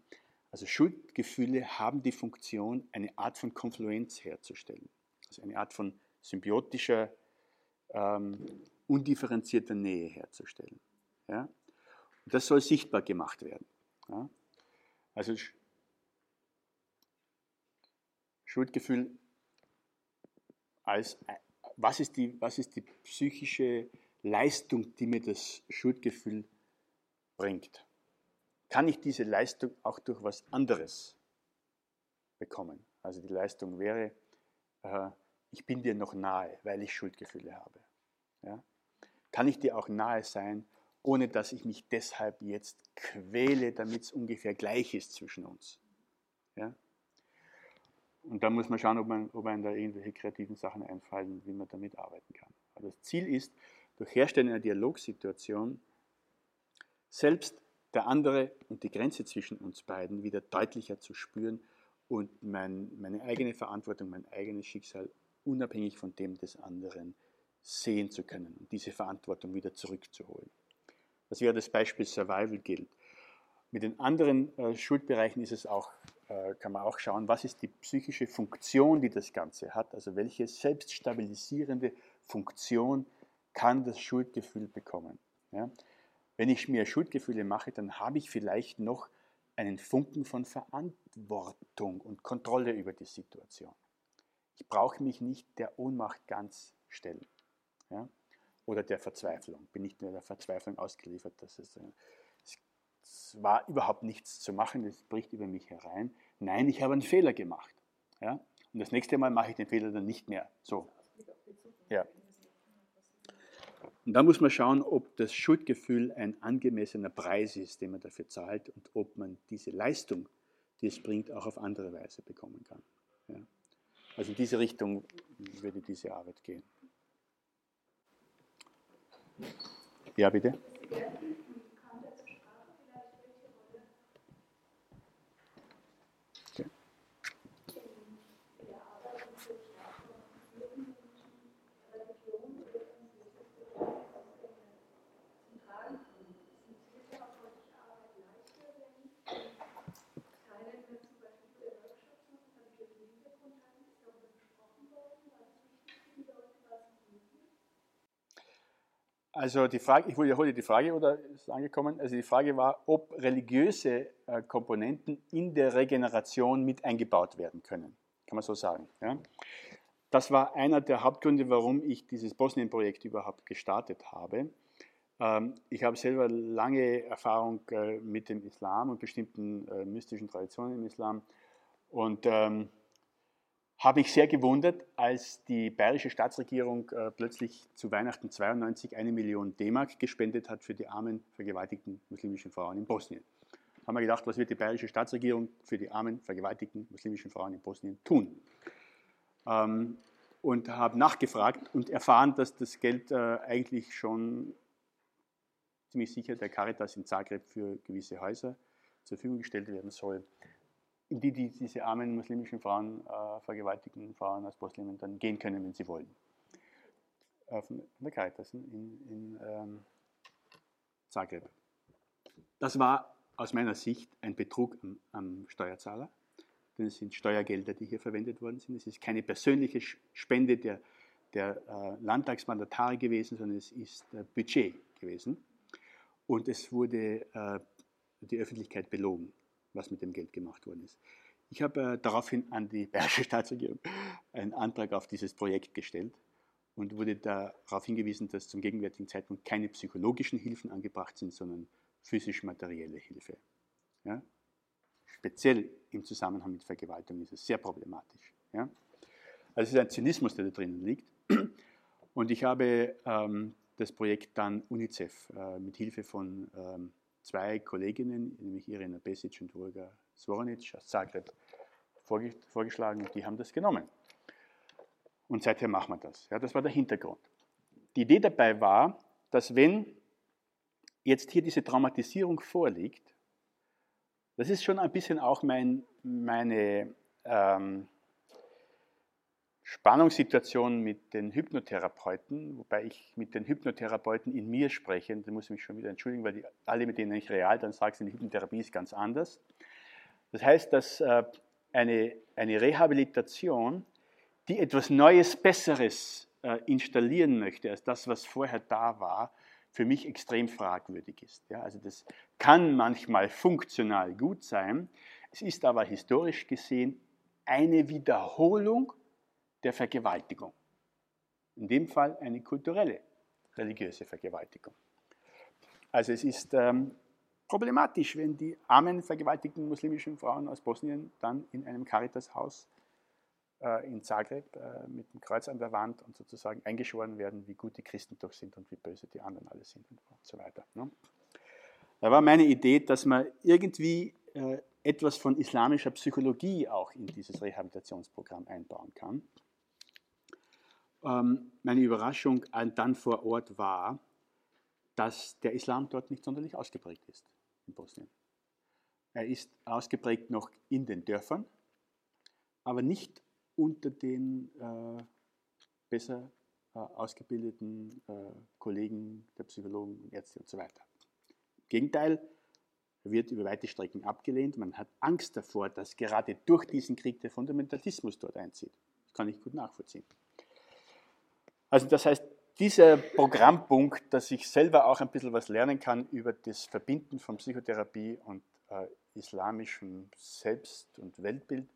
Also Schuldgefühle haben die Funktion, eine Art von Konfluenz herzustellen. Also eine Art von symbiotischer, ähm, undifferenzierter Nähe herzustellen. Ja? Das soll sichtbar gemacht werden. Ja? Also Schuldgefühl als, was ist, die, was ist die psychische Leistung, die mir das Schuldgefühl bringt? Kann ich diese Leistung auch durch was anderes bekommen? Also die Leistung wäre, äh, ich bin dir noch nahe, weil ich Schuldgefühle habe. Ja? Kann ich dir auch nahe sein, ohne dass ich mich deshalb jetzt quäle, damit es ungefähr gleich ist zwischen uns. Ja? Und da muss man schauen, ob, man, ob einem da irgendwelche kreativen Sachen einfallen, wie man damit arbeiten kann. Aber das Ziel ist, durch Herstellen einer Dialogsituation selbst der andere und die Grenze zwischen uns beiden wieder deutlicher zu spüren und mein, meine eigene Verantwortung, mein eigenes Schicksal unabhängig von dem des anderen sehen zu können und diese Verantwortung wieder zurückzuholen. Das wäre das Beispiel Survival Guild. Mit den anderen äh, Schuldbereichen ist es auch, äh, kann man auch schauen, was ist die psychische Funktion, die das Ganze hat. Also welche selbststabilisierende Funktion kann das Schuldgefühl bekommen. Ja? Wenn ich mir Schuldgefühle mache, dann habe ich vielleicht noch einen Funken von Verantwortung und Kontrolle über die Situation. Ich brauche mich nicht der Ohnmacht ganz stellen. Ja? Oder der Verzweiflung. Bin nicht nur der Verzweiflung ausgeliefert, dass es, äh, es war überhaupt nichts zu machen, es bricht über mich herein. Nein, ich habe einen Fehler gemacht. Ja? Und das nächste Mal mache ich den Fehler dann nicht mehr. So. Ja. Und da muss man schauen, ob das Schuldgefühl ein angemessener Preis ist, den man dafür zahlt und ob man diese Leistung, die es bringt, auch auf andere Weise bekommen kann. Ja. Also in diese Richtung würde diese Arbeit gehen. Ja, bitte. Also die Frage, ich wiederhole die Frage oder ist angekommen? Also die Frage war, ob religiöse äh, Komponenten in der Regeneration mit eingebaut werden können. Kann man so sagen. Ja? Das war einer der Hauptgründe, warum ich dieses Bosnien-Projekt überhaupt gestartet habe. Ähm, ich habe selber lange Erfahrung äh, mit dem Islam und bestimmten äh, mystischen Traditionen im Islam. Und ähm, habe mich sehr gewundert, als die bayerische Staatsregierung äh, plötzlich zu Weihnachten 92 eine Million D-Mark gespendet hat für die armen, vergewaltigten muslimischen Frauen in Bosnien. haben wir gedacht, was wird die bayerische Staatsregierung für die armen, vergewaltigten muslimischen Frauen in Bosnien tun? Ähm, und habe nachgefragt und erfahren, dass das Geld äh, eigentlich schon ziemlich sicher der Caritas in Zagreb für gewisse Häuser zur Verfügung gestellt werden soll, in die, die diese armen muslimischen Frauen, äh, vergewaltigten Frauen aus Bosnien dann gehen können, wenn sie wollen. Äh, von der Caritas in, in ähm, Zagreb. Das war aus meiner Sicht ein Betrug am, am Steuerzahler, denn es sind Steuergelder, die hier verwendet worden sind. Es ist keine persönliche Spende der, der äh, Landtagsmandatare gewesen, sondern es ist äh, Budget gewesen. Und es wurde äh, die Öffentlichkeit belogen, was mit dem Geld gemacht worden ist. Ich habe äh, daraufhin an die Bayerische Staatsregierung einen Antrag auf dieses Projekt gestellt und wurde darauf hingewiesen, dass zum gegenwärtigen Zeitpunkt keine psychologischen Hilfen angebracht sind, sondern physisch-materielle Hilfe. Ja? Speziell im Zusammenhang mit Vergewaltigung ist es sehr problematisch. Ja? Also es ist ein Zynismus, der da drinnen liegt. Und ich habe ähm, das Projekt dann UNICEF äh, mit Hilfe von ähm, zwei Kolleginnen, nämlich Irina Besic und Olga Svoronic aus Zagreb, vorgeschlagen und die haben das genommen. Und seither machen wir das. Ja, das war der Hintergrund. Die Idee dabei war, dass wenn jetzt hier diese Traumatisierung vorliegt, das ist schon ein bisschen auch mein, meine ähm, Spannungssituation mit den Hypnotherapeuten, wobei ich mit den Hypnotherapeuten in mir spreche, da muss ich mich schon wieder entschuldigen, weil die, alle, mit denen ich real dann sage, die Hypnotherapie ist ganz anders. Das heißt, dass äh, eine, eine Rehabilitation, die etwas Neues, Besseres äh, installieren möchte, als das, was vorher da war, für mich extrem fragwürdig ist. Ja, also das kann manchmal funktional gut sein, es ist aber historisch gesehen eine Wiederholung der Vergewaltigung. In dem Fall eine kulturelle, religiöse Vergewaltigung. Also es ist ähm, problematisch, wenn die armen, vergewaltigten muslimischen Frauen aus Bosnien dann in einem Caritas-Haus äh, in Zagreb äh, mit dem Kreuz an der Wand und sozusagen eingeschworen werden, wie gut die Christen doch sind und wie böse die anderen alle sind und so weiter. Ne? Da war meine Idee, dass man irgendwie äh, etwas von islamischer Psychologie auch in dieses Rehabilitationsprogramm einbauen kann. Ähm, meine Überraschung dann vor Ort war, dass der Islam dort nicht sonderlich ausgeprägt ist in Bosnien. Er ist ausgeprägt noch in den Dörfern, aber nicht unter den äh, besser äh, ausgebildeten äh, Kollegen der Psychologen, Ärzte und so weiter. Im Gegenteil, er wird über weite Strecken abgelehnt. Man hat Angst davor, dass gerade durch diesen Krieg der Fundamentalismus dort einzieht. Das kann ich gut nachvollziehen. Also das heißt, dieser Programmpunkt, dass ich selber auch ein bisschen was lernen kann über das Verbinden von Psychotherapie und äh, islamischem Selbst- und Weltbild,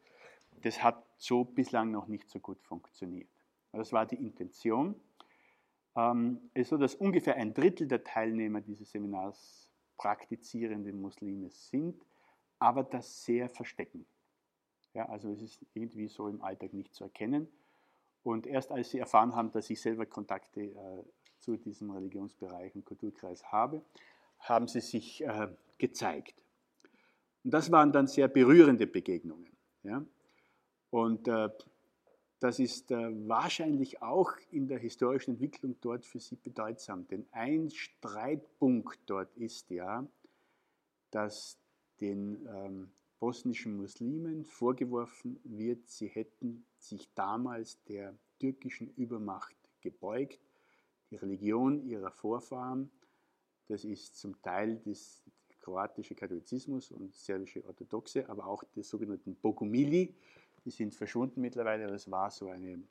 das hat so bislang noch nicht so gut funktioniert. Das war die Intention. Ähm, es ist so, dass ungefähr ein Drittel der Teilnehmer dieses Seminars praktizierende Muslime sind, aber das sehr verstecken. Ja, also es ist irgendwie so im Alltag nicht zu erkennen. Und erst als sie erfahren haben, dass ich selber Kontakte äh, zu diesem Religionsbereich und Kulturkreis habe, haben sie sich äh, gezeigt. Und das waren dann sehr berührende Begegnungen. Ja? Und äh, das ist äh, wahrscheinlich auch in der historischen Entwicklung dort für sie bedeutsam. Denn ein Streitpunkt dort ist ja, dass den ähm, bosnischen Muslimen vorgeworfen wird, sie hätten sich damals der türkischen Übermacht gebeugt. Die Religion ihrer Vorfahren, das ist zum Teil das kroatische Katholizismus und serbische Orthodoxe, aber auch die sogenannten Bogumili, die sind verschwunden mittlerweile. Das war so eine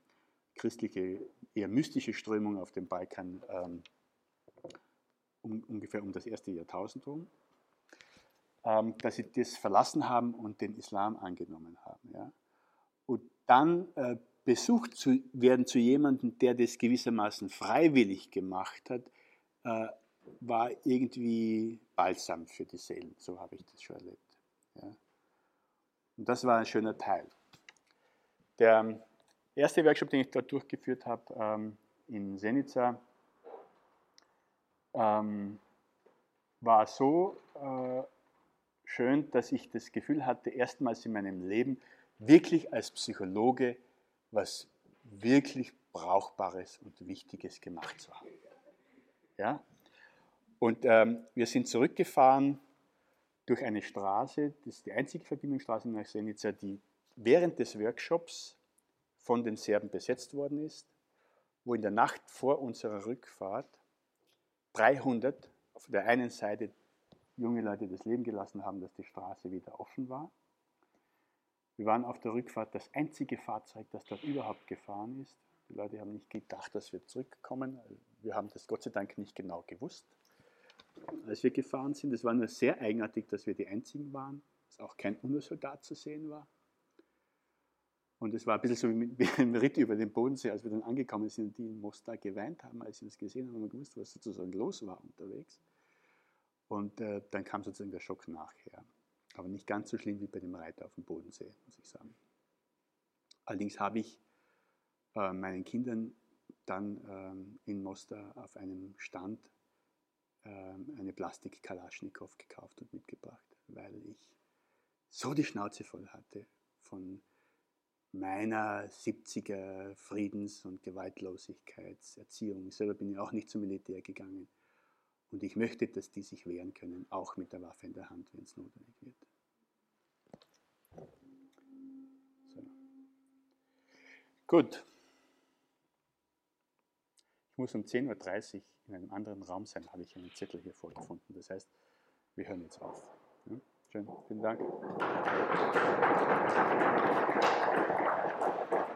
christliche, eher mystische Strömung auf dem Balkan ähm, um, ungefähr um das erste Jahrtausend rum. Ähm, dass sie das verlassen haben und den Islam angenommen haben. Ja. Und dann äh, besucht zu werden zu jemandem, der das gewissermaßen freiwillig gemacht hat, äh, war irgendwie balsam für die Seelen. So habe ich das schon erlebt. Ja. Und das war ein schöner Teil. Der erste Workshop, den ich dort durchgeführt habe, ähm, in Senica, ähm, war so äh, schön, dass ich das Gefühl hatte, erstmals in meinem Leben wirklich als Psychologe was wirklich Brauchbares und Wichtiges gemacht zu haben. Ja? Und ähm, wir sind zurückgefahren durch eine Straße, das ist die einzige Verbindungsstraße nach Senica, die während des Workshops von den Serben besetzt worden ist, wo in der Nacht vor unserer Rückfahrt 300 auf der einen Seite junge Leute das Leben gelassen haben, dass die Straße wieder offen war. Wir waren auf der Rückfahrt das einzige Fahrzeug, das dort überhaupt gefahren ist. Die Leute haben nicht gedacht, dass wir zurückkommen. Wir haben das Gott sei Dank nicht genau gewusst, als wir gefahren sind. Es war nur sehr eigenartig, dass wir die Einzigen waren, dass auch kein UNO-Soldat zu sehen war. Und es war ein bisschen so wie [laughs] ein Ritt über den Bodensee, als wir dann angekommen sind und die in Mostar geweint haben, als sie uns gesehen haben und gewusst, was sozusagen los war unterwegs. Und äh, dann kam sozusagen der Schock nachher. Aber nicht ganz so schlimm wie bei dem Reiter auf dem Bodensee, muss ich sagen. Allerdings habe ich äh, meinen Kindern dann ähm, in Mostar auf einem Stand ähm, eine Plastik-Kalaschnikow gekauft und mitgebracht, weil ich so die Schnauze voll hatte von meiner 70er Friedens- und Gewaltlosigkeitserziehung. Selber bin ich auch nicht zum Militär gegangen. Und ich möchte, dass die sich wehren können, auch mit der Waffe in der Hand, wenn es notwendig wird. So. Gut. Ich muss um 10.30 Uhr in einem anderen Raum sein, habe ich einen Zettel hier vorgefunden. Das heißt, wir hören jetzt auf. Ja? Schön, vielen Dank. Applaus